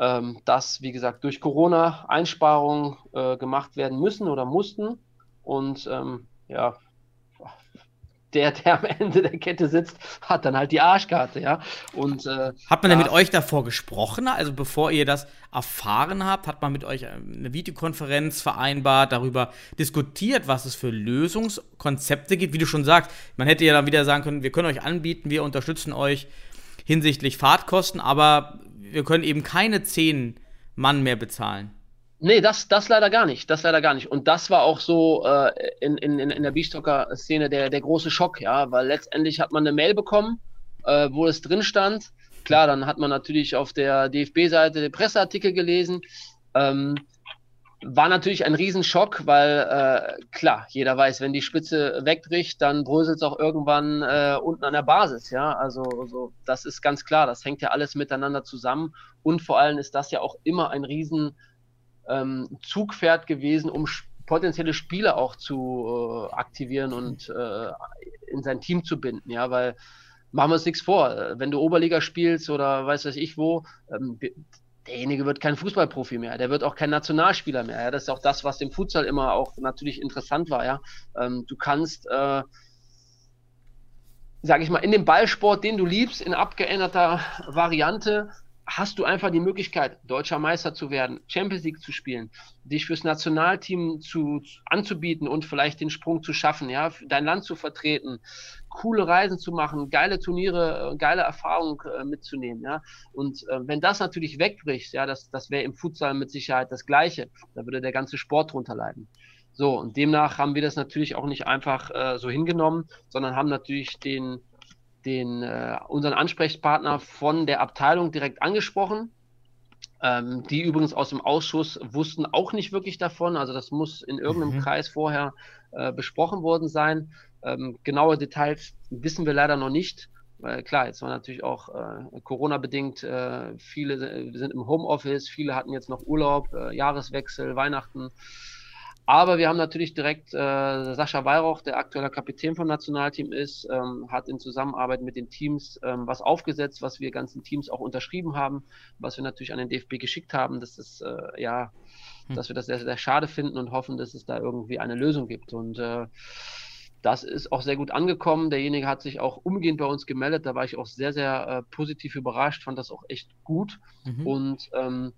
Speaker 6: ähm, dass, wie gesagt, durch Corona Einsparungen äh, gemacht werden müssen oder mussten. Und ähm, ja, der, der am Ende der Kette sitzt, hat dann halt die Arschkarte, ja. Und äh,
Speaker 5: Hat man denn mit euch davor gesprochen? Also bevor ihr das erfahren habt, hat man mit euch eine Videokonferenz vereinbart, darüber diskutiert, was es für Lösungskonzepte gibt? Wie du schon sagst, man hätte ja dann wieder sagen können, wir können euch anbieten, wir unterstützen euch hinsichtlich Fahrtkosten, aber wir können eben keine zehn Mann mehr bezahlen.
Speaker 6: Nee, das, das leider gar nicht. Das leider gar nicht. Und das war auch so äh, in, in, in der Bistocker-Szene der, der große Schock, ja, weil letztendlich hat man eine Mail bekommen, äh, wo es drin stand. Klar, dann hat man natürlich auf der DFB-Seite den Presseartikel gelesen. Ähm, war natürlich ein Riesenschock, weil äh, klar, jeder weiß, wenn die Spitze wegbricht, dann bröselt es auch irgendwann äh, unten an der Basis, ja. Also, also das ist ganz klar, das hängt ja alles miteinander zusammen. Und vor allem ist das ja auch immer ein riesen ähm, Zugpferd gewesen, um potenzielle Spieler auch zu äh, aktivieren und äh, in sein Team zu binden, ja, weil machen wir uns nichts vor. Äh, wenn du Oberliga spielst oder weiß was ich wo, ähm, derjenige wird kein Fußballprofi mehr, der wird auch kein Nationalspieler mehr. Ja? Das ist auch das, was im Futsal immer auch natürlich interessant war. Ja? Ähm, du kannst, äh, sage ich mal, in dem Ballsport, den du liebst, in abgeänderter Variante, hast du einfach die Möglichkeit, deutscher Meister zu werden, Champions League zu spielen, dich fürs Nationalteam zu, anzubieten und vielleicht den Sprung zu schaffen, ja, dein Land zu vertreten, coole Reisen zu machen, geile Turniere, äh, geile Erfahrungen äh, mitzunehmen, ja. Und äh, wenn das natürlich wegbricht, ja, das, das wäre im Futsal mit Sicherheit das Gleiche. Da würde der ganze Sport drunter leiden. So, und demnach haben wir das natürlich auch nicht einfach äh, so hingenommen, sondern haben natürlich den, den, äh, unseren Ansprechpartner von der Abteilung direkt angesprochen. Ähm, die übrigens aus dem Ausschuss wussten auch nicht wirklich davon. Also das muss in irgendeinem mhm. Kreis vorher äh, besprochen worden sein. Ähm, genaue Details wissen wir leider noch nicht. Weil klar, jetzt war natürlich auch äh, Corona-bedingt, äh, viele sind im Homeoffice, viele hatten jetzt noch Urlaub, äh, Jahreswechsel, Weihnachten. Aber wir haben natürlich direkt äh, Sascha Weihrauch, der aktueller Kapitän vom Nationalteam ist, ähm, hat in Zusammenarbeit mit den Teams ähm, was aufgesetzt, was wir ganzen Teams auch unterschrieben haben, was wir natürlich an den DFB geschickt haben. Das ist äh, ja, hm. dass wir das sehr, sehr schade finden und hoffen, dass es da irgendwie eine Lösung gibt. Und äh, das ist auch sehr gut angekommen. Derjenige hat sich auch umgehend bei uns gemeldet. Da war ich auch sehr, sehr äh, positiv überrascht, fand das auch echt gut. Mhm. Und ähm,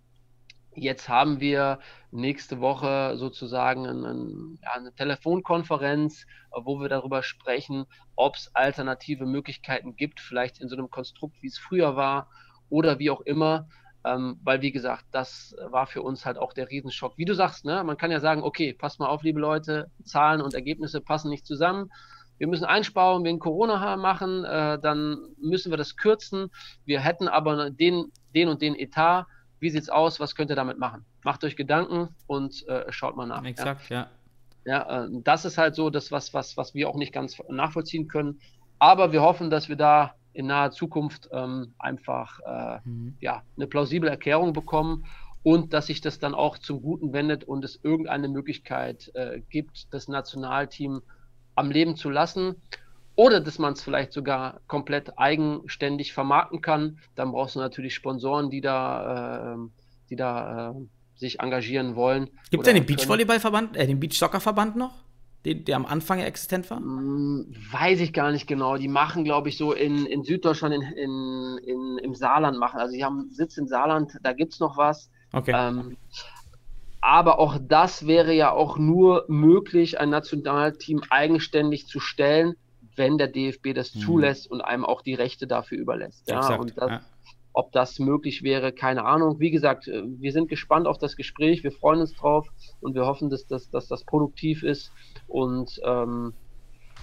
Speaker 6: Jetzt haben wir nächste Woche sozusagen ein, ja, eine Telefonkonferenz, wo wir darüber sprechen, ob es alternative Möglichkeiten gibt, vielleicht in so einem Konstrukt, wie es früher war oder wie auch immer. Ähm, weil, wie gesagt, das war für uns halt auch der Riesenschock. Wie du sagst, ne? man kann ja sagen, okay, passt mal auf, liebe Leute, Zahlen und Ergebnisse passen nicht zusammen. Wir müssen einsparen wegen Corona machen, äh, dann müssen wir das kürzen. Wir hätten aber den, den und den Etat wie sieht's aus, was könnt ihr damit machen? Macht euch Gedanken und äh, schaut mal nach.
Speaker 5: Exakt, ja.
Speaker 6: Ja, ja äh, das ist halt so das, was, was, was wir auch nicht ganz nachvollziehen können. Aber wir hoffen, dass wir da in naher Zukunft ähm, einfach äh, mhm. ja, eine plausible Erklärung bekommen und dass sich das dann auch zum Guten wendet und es irgendeine Möglichkeit äh, gibt, das Nationalteam am Leben zu lassen oder dass man es vielleicht sogar komplett eigenständig vermarkten kann, dann brauchst du natürlich Sponsoren, die da, äh, die da äh, sich engagieren wollen.
Speaker 5: Gibt es den Beachvolleyballverband, äh, den Beachsoccerverband noch? Den, der am Anfang existent war?
Speaker 6: Hm, weiß ich gar nicht genau. Die machen, glaube ich, so in, in Süddeutschland, in, in, in, im Saarland machen. Also, die haben Sitz in Saarland, da gibt es noch was.
Speaker 5: Okay. Ähm,
Speaker 6: aber auch das wäre ja auch nur möglich, ein Nationalteam eigenständig zu stellen, wenn der DFB das mhm. zulässt und einem auch die Rechte dafür überlässt. Ja, Exakt, und das, ja. ob das möglich wäre, keine Ahnung. Wie gesagt, äh, wir sind gespannt auf das Gespräch, wir freuen uns drauf und wir hoffen, dass das, dass das produktiv ist. Und ähm,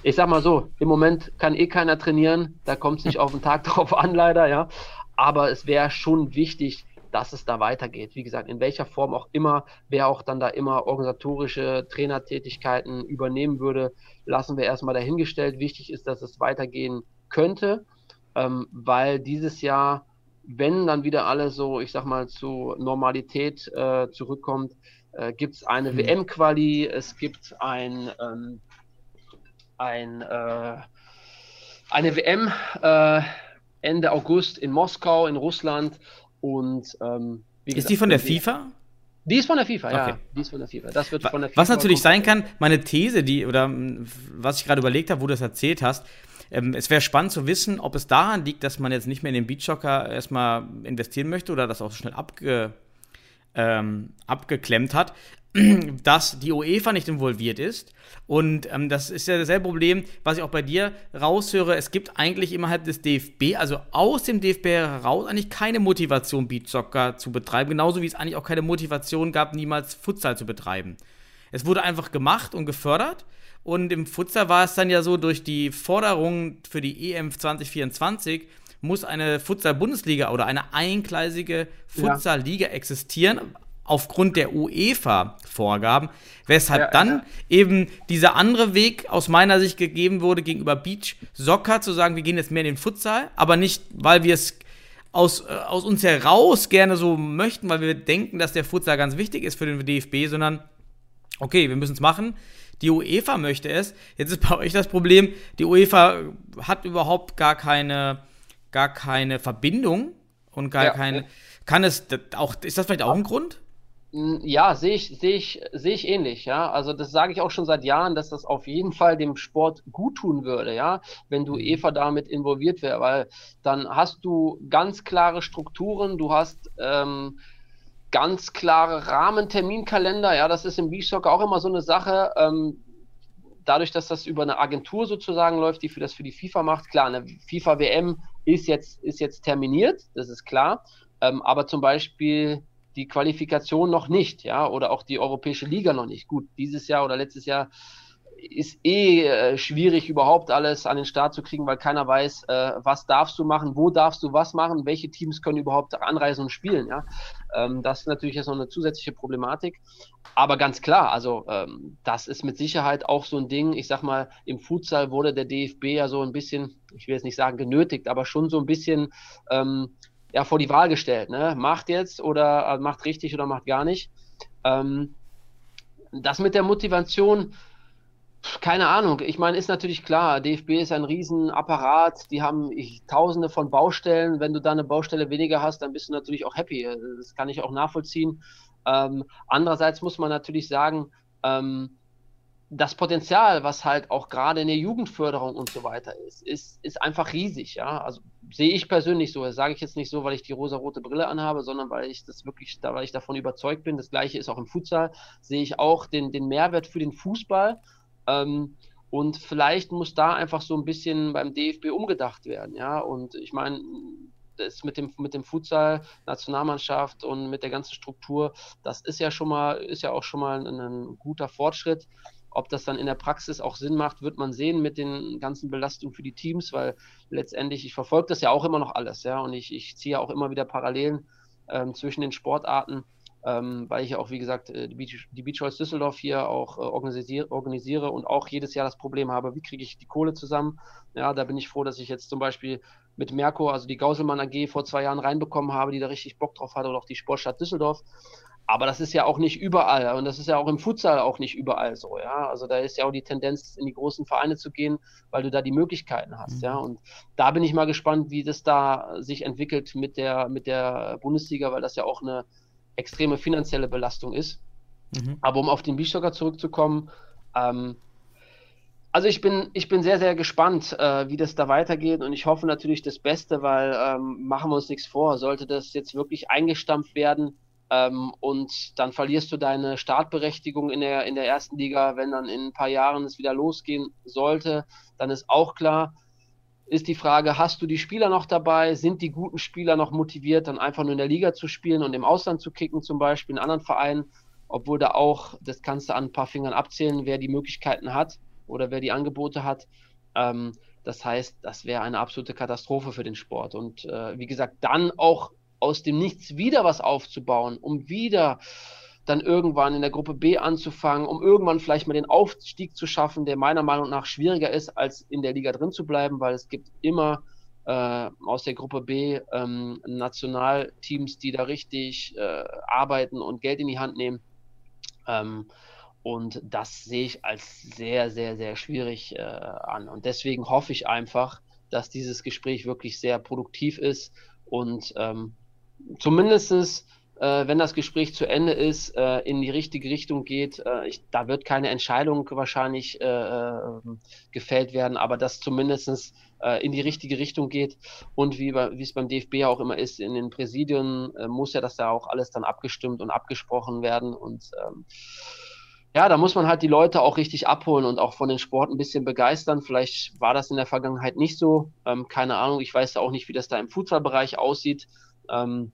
Speaker 6: ich sag mal so, im Moment kann eh keiner trainieren, da kommt es nicht auf den Tag drauf an, leider, ja. Aber es wäre schon wichtig, dass es da weitergeht. Wie gesagt, in welcher Form auch immer, wer auch dann da immer organisatorische Trainertätigkeiten übernehmen würde, lassen wir erstmal dahingestellt. Wichtig ist, dass es weitergehen könnte, ähm, weil dieses Jahr, wenn dann wieder alles so, ich sag mal, zu Normalität äh, zurückkommt, äh, gibt es eine mhm. WM-Quali, es gibt ein, ähm, ein äh, eine WM äh, Ende August in Moskau, in Russland. Und ähm,
Speaker 5: ist gesagt, die von der FIFA?
Speaker 6: Die ist von der FIFA, okay. ja. Die ist von der FIFA. Das wird von der
Speaker 5: FIFA. Was natürlich sein kann, meine These, die, oder was ich gerade überlegt habe, wo du das erzählt hast, ähm, es wäre spannend zu wissen, ob es daran liegt, dass man jetzt nicht mehr in den Beachsoccer erstmal investieren möchte oder das auch schnell abge, ähm, abgeklemmt hat, dass die UEFA nicht involviert ist. Und ähm, das ist ja dasselbe Problem, was ich auch bei dir raushöre. Es gibt eigentlich innerhalb des DFB, also aus dem DFB heraus, eigentlich keine Motivation, Beachsoccer zu betreiben. Genauso wie es eigentlich auch keine Motivation gab, niemals Futsal zu betreiben. Es wurde einfach gemacht und gefördert. Und im Futsal war es dann ja so, durch die Forderungen für die EM 2024 muss eine Futsal-Bundesliga oder eine eingleisige Futsal-Liga existieren aufgrund der UEFA-Vorgaben, weshalb ja, dann ja. eben dieser andere Weg aus meiner Sicht gegeben wurde gegenüber Beach Soccer, zu sagen, wir gehen jetzt mehr in den Futsal, aber nicht, weil wir es aus, äh, aus uns heraus gerne so möchten, weil wir denken, dass der Futsal ganz wichtig ist für den DFB, sondern okay, wir müssen es machen. Die UEFA möchte es. Jetzt ist bei euch das Problem, die UEFA hat überhaupt gar keine, gar keine Verbindung und gar
Speaker 6: Ja.
Speaker 5: keine. Kann es auch, ist das vielleicht auch ein Grund?
Speaker 6: Ja, sehe ich, sehe ich, sehe ich ähnlich, ja. Also das sage ich auch schon seit Jahren, dass das auf jeden Fall dem Sport gut tun würde, ja, wenn du EVA damit involviert wäre, weil dann hast du ganz klare Strukturen, du hast ähm, ganz klare Rahmenterminkalender, ja, das ist im Beachsoccer auch immer so eine Sache. Ähm, dadurch, dass das über eine Agentur sozusagen läuft, die für das für die FIFA macht, klar, eine FIFA WM ist jetzt, ist jetzt terminiert, das ist klar. Ähm, aber zum Beispiel die Qualifikation noch nicht, ja, oder auch die Europäische Liga noch nicht. Gut, dieses Jahr oder letztes Jahr ist eh äh, schwierig, überhaupt alles an den Start zu kriegen, weil keiner weiß, äh, was darfst du machen, wo darfst du was machen, welche Teams können überhaupt anreisen und spielen, ja. Ähm, das ist natürlich jetzt noch eine zusätzliche Problematik. Aber ganz klar, also ähm, das ist mit Sicherheit auch so ein Ding. Ich sag mal, im Futsal wurde der DFB ja so ein bisschen, ich will jetzt nicht sagen genötigt, aber schon so ein bisschen ähm, ja, vor die Wahl gestellt. Ne? Macht jetzt oder äh, macht richtig oder macht gar nicht. Ähm, das mit der Motivation, keine Ahnung. Ich meine, ist natürlich klar, DFB ist ein Riesenapparat, die haben ich, tausende von Baustellen. Wenn du da eine Baustelle weniger hast, dann bist du natürlich auch happy. Das kann ich auch nachvollziehen. Ähm, andererseits muss man natürlich sagen, ähm, das Potenzial, was halt auch gerade in der Jugendförderung und so weiter ist, ist, ist einfach riesig, ja. Also sehe ich persönlich so. Das sage ich jetzt nicht so, weil ich die rosa-rote Brille anhabe, sondern weil ich das wirklich, weil ich davon überzeugt bin. Das gleiche ist auch im Futsal. Sehe ich auch den, den Mehrwert für den Fußball. Ähm, und vielleicht muss da einfach so ein bisschen beim DFB umgedacht werden, ja. Und ich meine, das mit dem, mit dem Futsal, Nationalmannschaft und mit der ganzen Struktur, das ist ja schon mal, ist ja auch schon mal ein, ein guter Fortschritt. Ob das dann in der Praxis auch Sinn macht, wird man sehen mit den ganzen Belastungen für die Teams, weil letztendlich, ich verfolge das ja auch immer noch alles, ja, und ich, ich ziehe auch immer wieder Parallelen ähm, zwischen den Sportarten, ähm, weil ich ja auch, wie gesagt, äh, die Beach, Beach Düsseldorf hier auch äh, organisiere, organisiere und auch jedes Jahr das Problem habe, wie kriege ich die Kohle zusammen? Ja, da bin ich froh, dass ich jetzt zum Beispiel mit Merco, also die Gauselmann AG, vor zwei Jahren reinbekommen habe, die da richtig Bock drauf hatte, oder auch die Sportstadt Düsseldorf. Aber das ist ja auch nicht überall und das ist ja auch im Futsal auch nicht überall so, ja. Also da ist ja auch die Tendenz, in die großen Vereine zu gehen, weil du da die Möglichkeiten hast, mhm. ja. Und da bin ich mal gespannt, wie das da sich entwickelt mit der, mit der Bundesliga, weil das ja auch eine extreme finanzielle Belastung ist. Mhm. Aber um auf den Beachsoccer zurückzukommen, ähm, also ich bin, ich bin sehr, sehr gespannt, äh, wie das da weitergeht und ich hoffe natürlich das Beste, weil ähm, machen wir uns nichts vor, sollte das jetzt wirklich eingestampft werden, ähm, und dann verlierst du deine Startberechtigung in der, in der ersten Liga, wenn dann in ein paar Jahren es wieder losgehen sollte, dann ist auch klar, ist die Frage, hast du die Spieler noch dabei? Sind die guten Spieler noch motiviert, dann einfach nur in der Liga zu spielen und im Ausland zu kicken, zum Beispiel in anderen Vereinen? Obwohl da auch, das kannst du an ein paar Fingern abzählen, wer die Möglichkeiten hat oder wer die Angebote hat. Ähm, das heißt, das wäre eine absolute Katastrophe für den Sport. Und äh, wie gesagt, dann auch aus dem Nichts wieder was aufzubauen, um wieder dann irgendwann in der Gruppe B anzufangen, um irgendwann vielleicht mal den Aufstieg zu schaffen, der meiner Meinung nach schwieriger ist, als in der Liga drin zu bleiben, weil es gibt immer äh, aus der Gruppe B ähm, Nationalteams, die da richtig äh, arbeiten und Geld in die Hand nehmen. Ähm, und das sehe ich als sehr, sehr, sehr schwierig äh, an. Und deswegen hoffe ich einfach, dass dieses Gespräch wirklich sehr produktiv ist und ähm, zumindestens äh, wenn das Gespräch zu Ende ist, äh, in die richtige Richtung geht. Äh, ich, da wird keine Entscheidung wahrscheinlich äh, ähm, gefällt werden, aber dass zumindest äh, in die richtige Richtung geht. Und wie, wie es beim DFB auch immer ist, in den Präsidien äh, muss ja das da auch alles dann abgestimmt und abgesprochen werden. Und ähm, ja, da muss man halt die Leute auch richtig abholen und auch von den Sport ein bisschen begeistern. Vielleicht war das in der Vergangenheit nicht so. Ähm, keine Ahnung, ich weiß auch nicht, wie das da im Fußballbereich aussieht. Ähm,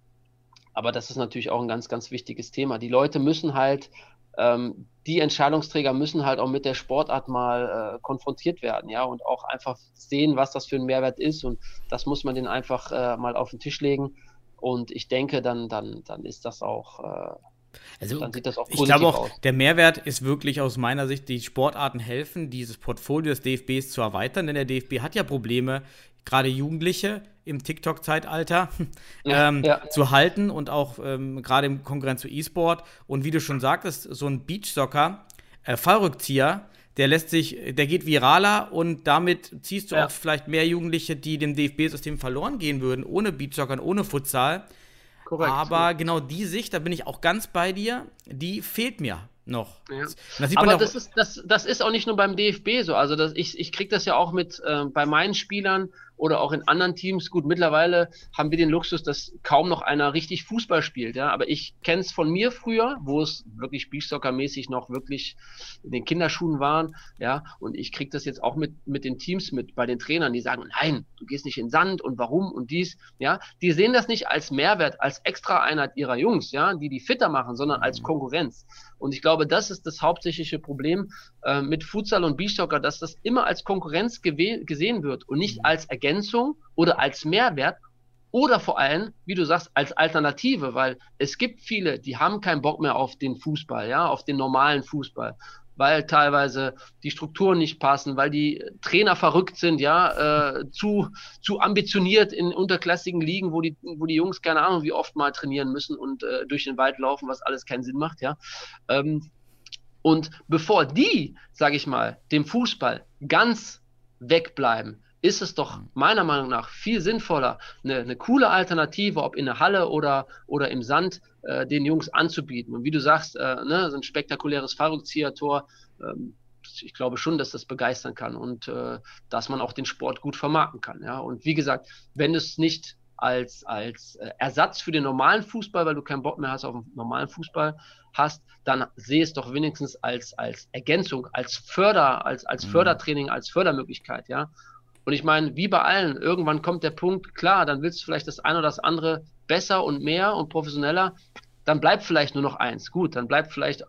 Speaker 6: aber das ist natürlich auch ein ganz, ganz wichtiges Thema. Die Leute müssen halt, ähm, die Entscheidungsträger müssen halt auch mit der Sportart mal äh, konfrontiert werden, ja, und auch einfach sehen, was das für ein Mehrwert ist. Und das muss man denen einfach äh, mal auf den Tisch legen. Und ich denke, dann, dann, dann ist das auch.
Speaker 5: Also, auch ich glaube auch, aus. der Mehrwert ist wirklich aus meiner Sicht, die Sportarten helfen, dieses Portfolio des DFBs zu erweitern, denn der DFB hat ja Probleme, gerade Jugendliche im TikTok-Zeitalter ja, ähm, ja. zu halten und auch ähm, gerade im Konkurrenz zu E-Sport. Und wie du schon sagtest, so ein Beachsoccer äh, Fallrückzieher, der lässt sich, der geht viraler und damit ziehst du
Speaker 6: Ja.
Speaker 5: auch vielleicht mehr Jugendliche, die dem DFB-System verloren gehen würden, ohne Beachsoccer und ohne Futsal.
Speaker 6: Korrekt.
Speaker 5: Aber genau die Sicht, da bin ich auch ganz bei dir, die fehlt mir noch.
Speaker 6: Ja.
Speaker 5: Das sieht man
Speaker 6: Aber das ist, das, das ist auch nicht nur beim DFB so. Also das, ich, ich kriege das ja auch mit äh, bei meinen Spielern oder auch in anderen Teams. Gut, mittlerweile haben wir den Luxus, dass kaum noch einer richtig Fußball spielt. Ja? Aber ich kenne es von mir früher, wo es wirklich Beachsoccer-mäßig noch wirklich in den Kinderschuhen waren. Ja? Und ich kriege das jetzt auch mit, mit den Teams mit, bei den Trainern, die sagen, nein, du gehst nicht in den Sand und warum und dies. Ja? Die sehen das nicht als Mehrwert, als Extra-Einheit ihrer Jungs, ja, die die fitter machen, sondern als Konkurrenz. Und ich glaube, das ist das hauptsächliche Problem äh, mit Futsal und Beachsoccer, dass das immer als Konkurrenz gesehen wird und nicht als Ergänzung oder als Mehrwert oder vor allem, wie du sagst, als Alternative, weil es gibt viele, die haben keinen Bock mehr auf den Fußball, ja, auf den normalen Fußball, weil teilweise die Strukturen nicht passen, weil die Trainer verrückt sind, ja, äh, zu, zu ambitioniert in unterklassigen Ligen, wo die, wo die Jungs keine Ahnung, wie oft mal trainieren müssen und äh, durch den Wald laufen, was alles keinen Sinn macht, ja. Ähm, und bevor die, sage ich mal, dem Fußball ganz wegbleiben, ist es doch meiner Meinung nach viel sinnvoller, eine, eine coole Alternative, ob in der Halle oder, oder im Sand, äh, den Jungs anzubieten. Und wie du sagst, äh, ne, so ein spektakuläres Fallrückzieher-Tor, ähm, ich glaube schon, dass das begeistern kann und äh, dass man auch den Sport gut vermarkten kann. Ja? Und wie gesagt, wenn es nicht als, als äh, Ersatz für den normalen Fußball, weil du keinen Bock mehr hast auf den normalen Fußball hast, dann sehe es doch wenigstens als, als Ergänzung, als Förder, als, als
Speaker 5: Mhm.
Speaker 6: Fördertraining, als Fördermöglichkeit, ja. Und ich meine, wie bei allen, irgendwann kommt der Punkt, klar, dann willst du vielleicht das eine oder das andere besser und mehr und professioneller, dann bleibt vielleicht nur noch eins. Gut, dann bleibt vielleicht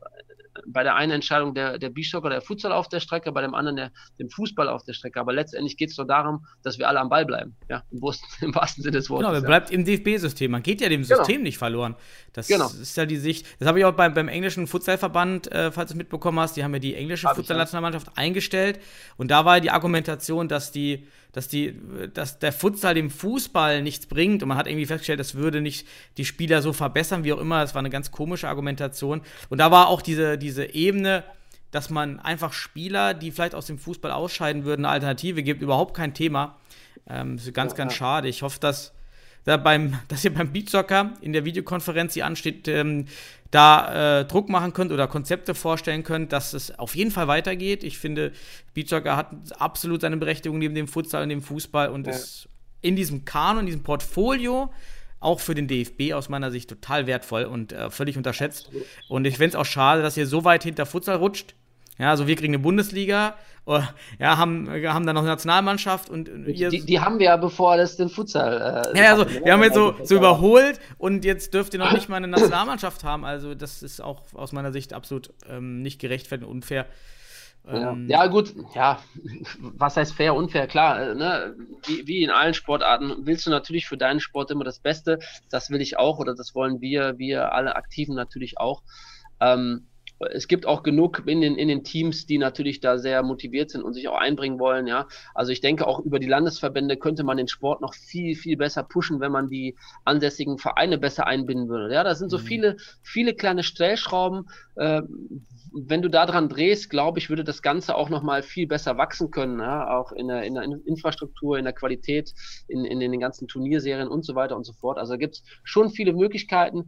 Speaker 6: bei der einen Entscheidung der, der Beachsoccer oder der Futsal auf der Strecke, bei dem anderen der, dem Fußball auf der Strecke. Aber letztendlich geht es doch darum, dass wir alle am Ball bleiben. Ja, im, wahrsten- im wahrsten Sinne des Wortes.
Speaker 5: Genau, man
Speaker 6: ja.
Speaker 5: bleibt im DFB-System. Man geht ja dem
Speaker 6: Genau.
Speaker 5: System nicht verloren. Das
Speaker 6: Genau.
Speaker 5: ist ja die Sicht. Das habe ich auch beim, beim englischen Futsalverband, äh, falls du es mitbekommen hast, die haben ja die englische Futsal-Nationalmannschaft eingestellt. Und da war die Argumentation, dass die, dass die, dass der Futsal dem Fußball nichts bringt. Und man hat irgendwie festgestellt, das würde nicht die Spieler so verbessern, wie auch immer. Das war eine ganz komische Argumentation. Und da war auch diese, diese Ebene, dass man einfach Spieler, die vielleicht aus dem Fußball ausscheiden würden, eine Alternative gibt, überhaupt kein Thema. Ähm, das ist ganz, ganz schade. Ich hoffe, dass, da beim, dass ihr beim Beachsoccer in der Videokonferenz, die ansteht, ähm, da äh, Druck machen könnt oder Konzepte vorstellen könnt, dass es auf jeden Fall weitergeht. Ich finde, Beachsoccer hat absolut seine Berechtigung neben dem Futsal und dem Fußball und ist in diesem Kanon, in diesem Portfolio auch für den DFB aus meiner Sicht total wertvoll und äh, völlig unterschätzt. Und ich finde es auch schade, dass ihr so weit hinter Futsal rutscht. Ja, also wir kriegen eine Bundesliga, äh, ja, haben, haben dann noch eine Nationalmannschaft und.
Speaker 6: Die, die haben wir ja, bevor das den Futsal. Äh,
Speaker 5: ja, also wir haben jetzt so, so überholt und jetzt dürft ihr noch nicht mal eine Nationalmannschaft haben. Also das ist auch aus meiner Sicht absolut ähm, nicht gerechtfertigt und unfair.
Speaker 6: Ja.
Speaker 5: Ähm,
Speaker 6: ja, gut, ja, was heißt fair, unfair? Klar, äh, ne? wie, wie in allen Sportarten willst du natürlich für deinen Sport immer das Beste. Das will ich auch oder das wollen wir, wir alle Aktiven natürlich auch. Ähm, es gibt auch genug in den, in den Teams, die natürlich da sehr motiviert sind und sich auch einbringen wollen, ja. Also ich denke auch über die Landesverbände könnte man den Sport noch viel, viel besser pushen, wenn man die ansässigen Vereine besser einbinden würde. Ja, da sind so
Speaker 5: Mhm.
Speaker 6: viele, viele kleine Stellschrauben. Äh, wenn du da dran drehst, glaube ich, würde das Ganze auch nochmal viel besser wachsen können, ja? auch in der, in der Infrastruktur, in der Qualität, in, in den ganzen Turnierserien und so weiter und so fort. Also gibt es schon viele Möglichkeiten.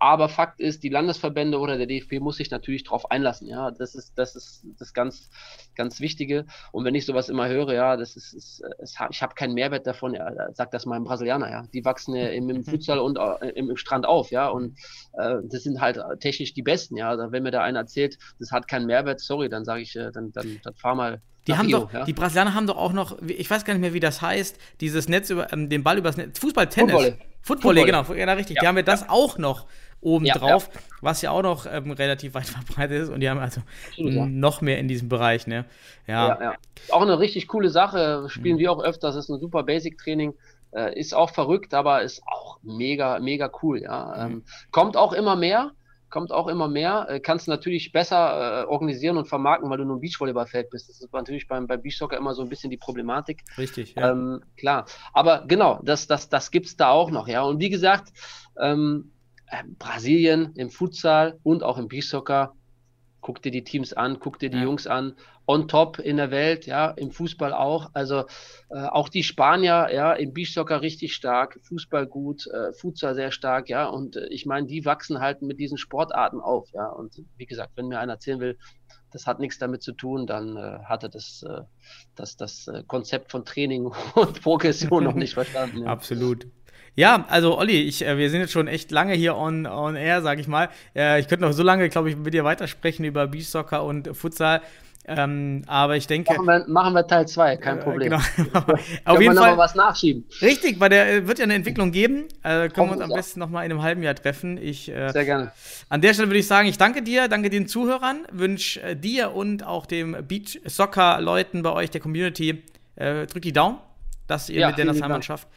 Speaker 6: Aber Fakt ist, die Landesverbände oder der DFB muss sich natürlich darauf einlassen. Ja, das ist das ist das ganz ganz Wichtige. Und wenn ich sowas immer höre, ja, das ist, ist es, ich habe keinen Mehrwert davon. Ja, sagt das mal ein Brasilianer. Ja, die wachsen ja im, im Futsal und äh, im, im Strand auf. Ja, und äh, das sind halt technisch die Besten. Ja, wenn mir da einer erzählt, das hat keinen Mehrwert, sorry, dann sage ich, äh, dann, dann, dann fahr mal.
Speaker 5: Die
Speaker 6: nach
Speaker 5: haben doch,
Speaker 6: ja.
Speaker 5: die Brasilianer haben doch auch noch, ich weiß gar nicht mehr, wie das heißt, dieses Netz über, ähm, den Ball übers Netz, Fußball-Tennis.
Speaker 6: Footvolley.
Speaker 5: Footvolley,
Speaker 6: Footvolley.
Speaker 5: genau, ja, richtig.
Speaker 6: Ja,
Speaker 5: Die haben wir das auch noch oben
Speaker 6: Ja,
Speaker 5: drauf, was ja auch noch ähm, relativ weit verbreitet ist und die haben also
Speaker 6: ja.
Speaker 5: noch mehr in diesem Bereich, ne? Ja.
Speaker 6: Ja, ja. Auch eine richtig coole Sache. Spielen
Speaker 5: Mhm.
Speaker 6: wir auch öfters. Ist ein super Basic-Training. Äh, ist auch verrückt, aber ist auch mega, mega cool. Ja.
Speaker 5: Mhm.
Speaker 6: Ähm, kommt auch immer mehr. Kommt auch immer mehr. Äh, kannst natürlich besser äh, organisieren und vermarkten, weil du nur ein Beachvolleyballfeld bist. Das ist natürlich beim, beim Beachsoccer immer so ein bisschen die Problematik.
Speaker 5: Richtig, ja.
Speaker 6: Ähm, klar. Aber genau, das, das, das gibt es da auch noch, ja. Und wie gesagt, ähm, äh, Brasilien im Futsal und auch im Beachsoccer guck dir die Teams an, guck dir die
Speaker 5: Ja.
Speaker 6: Jungs an, on top in der Welt, ja, im Fußball auch. Also äh, auch die Spanier, ja, im Beachsoccer richtig stark, Fußball gut, äh, Futsal sehr stark, ja. Und äh, ich meine, die wachsen halt mit diesen Sportarten auf, ja. Und wie gesagt, wenn mir einer erzählen will, das hat nichts damit zu tun, dann äh, hat er das, äh, das, das äh, Konzept von Training und Progression noch nicht verstanden. Ja.
Speaker 5: Absolut. Ja, also Olli, ich, äh, wir sind jetzt schon echt lange hier on, on air, sag ich mal. Äh, ich könnte noch so lange, glaube ich, mit dir weitersprechen über Beachsoccer und Futsal. Ähm, aber ich denke.
Speaker 6: Machen wir, machen wir Teil 2, kein
Speaker 5: äh,
Speaker 6: Problem.
Speaker 5: Genau. Auf jeden Fall.
Speaker 6: was nachschieben.
Speaker 5: Richtig, weil der äh, wird ja eine Entwicklung geben. Äh, können wir uns am besten nochmal in einem halben Jahr treffen. Ich, äh,
Speaker 6: Sehr gerne.
Speaker 5: an der Stelle würde ich sagen, ich danke dir, danke den Zuhörern, wünsche äh, dir und auch dem Beach Soccer Leuten bei euch, der Community, äh, drückt die Daumen, dass ihr
Speaker 6: Ja,
Speaker 5: mit der Nationalmannschaft,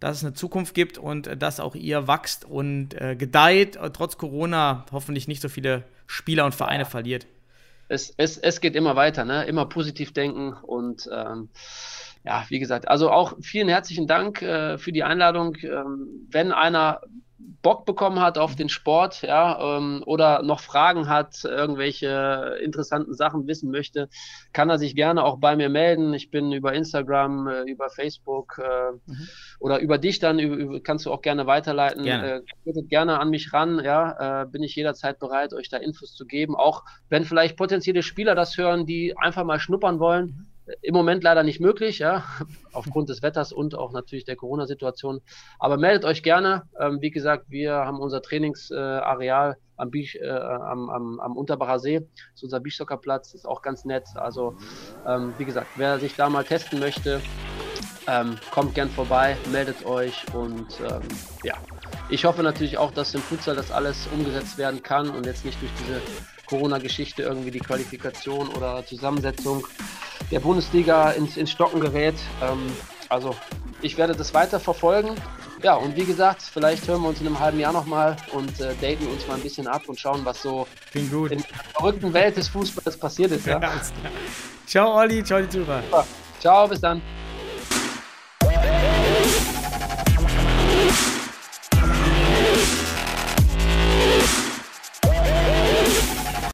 Speaker 5: dass es eine Zukunft gibt und äh, dass auch ihr wachst und äh, gedeiht, äh, trotz Corona hoffentlich nicht so viele Spieler und Vereine verliert.
Speaker 6: es, es, es geht immer weiter, ne? Immer positiv denken und ähm, ja, wie gesagt, also auch vielen herzlichen Dank äh, für die Einladung. Ähm, wenn einer Bock bekommen hat auf den Sport, ja, ähm, oder noch Fragen hat, irgendwelche interessanten Sachen wissen möchte, kann er sich gerne auch bei mir melden. Ich bin über Instagram, äh, über Facebook äh,
Speaker 5: Mhm.
Speaker 6: oder über dich dann, über, kannst du auch gerne weiterleiten.
Speaker 5: Gerne.
Speaker 6: Äh, gerne an mich ran, ja, äh, bin ich jederzeit bereit, euch da Infos zu geben. Auch wenn vielleicht potenzielle Spieler das hören, die einfach mal schnuppern wollen. Im Moment leider nicht möglich, ja, aufgrund des Wetters und auch natürlich der Corona-Situation. Aber meldet euch gerne. Ähm, wie gesagt, wir haben unser Trainingsareal am, äh, am, am, am Unterbacher See. Das ist unser Beachsoccerplatz, ist auch ganz nett. Also, ähm, wie gesagt, wer sich da mal testen möchte, ähm, kommt gern vorbei, meldet euch und ähm, ja, ich hoffe natürlich auch, dass im Futsal das alles umgesetzt werden kann und jetzt nicht durch diese Corona-Geschichte irgendwie die Qualifikation oder Zusammensetzung der Bundesliga ins, ins Stocken gerät. Ähm, also ich werde das weiter verfolgen. Ja, und wie gesagt, vielleicht hören wir uns in einem halben Jahr nochmal und äh, daten uns mal ein bisschen ab und schauen, was so in der verrückten Welt des Fußballs passiert ist. Ja?
Speaker 5: Ja. Ciao, Olli, ciao, die Zuhörer.
Speaker 6: Ciao, bis dann.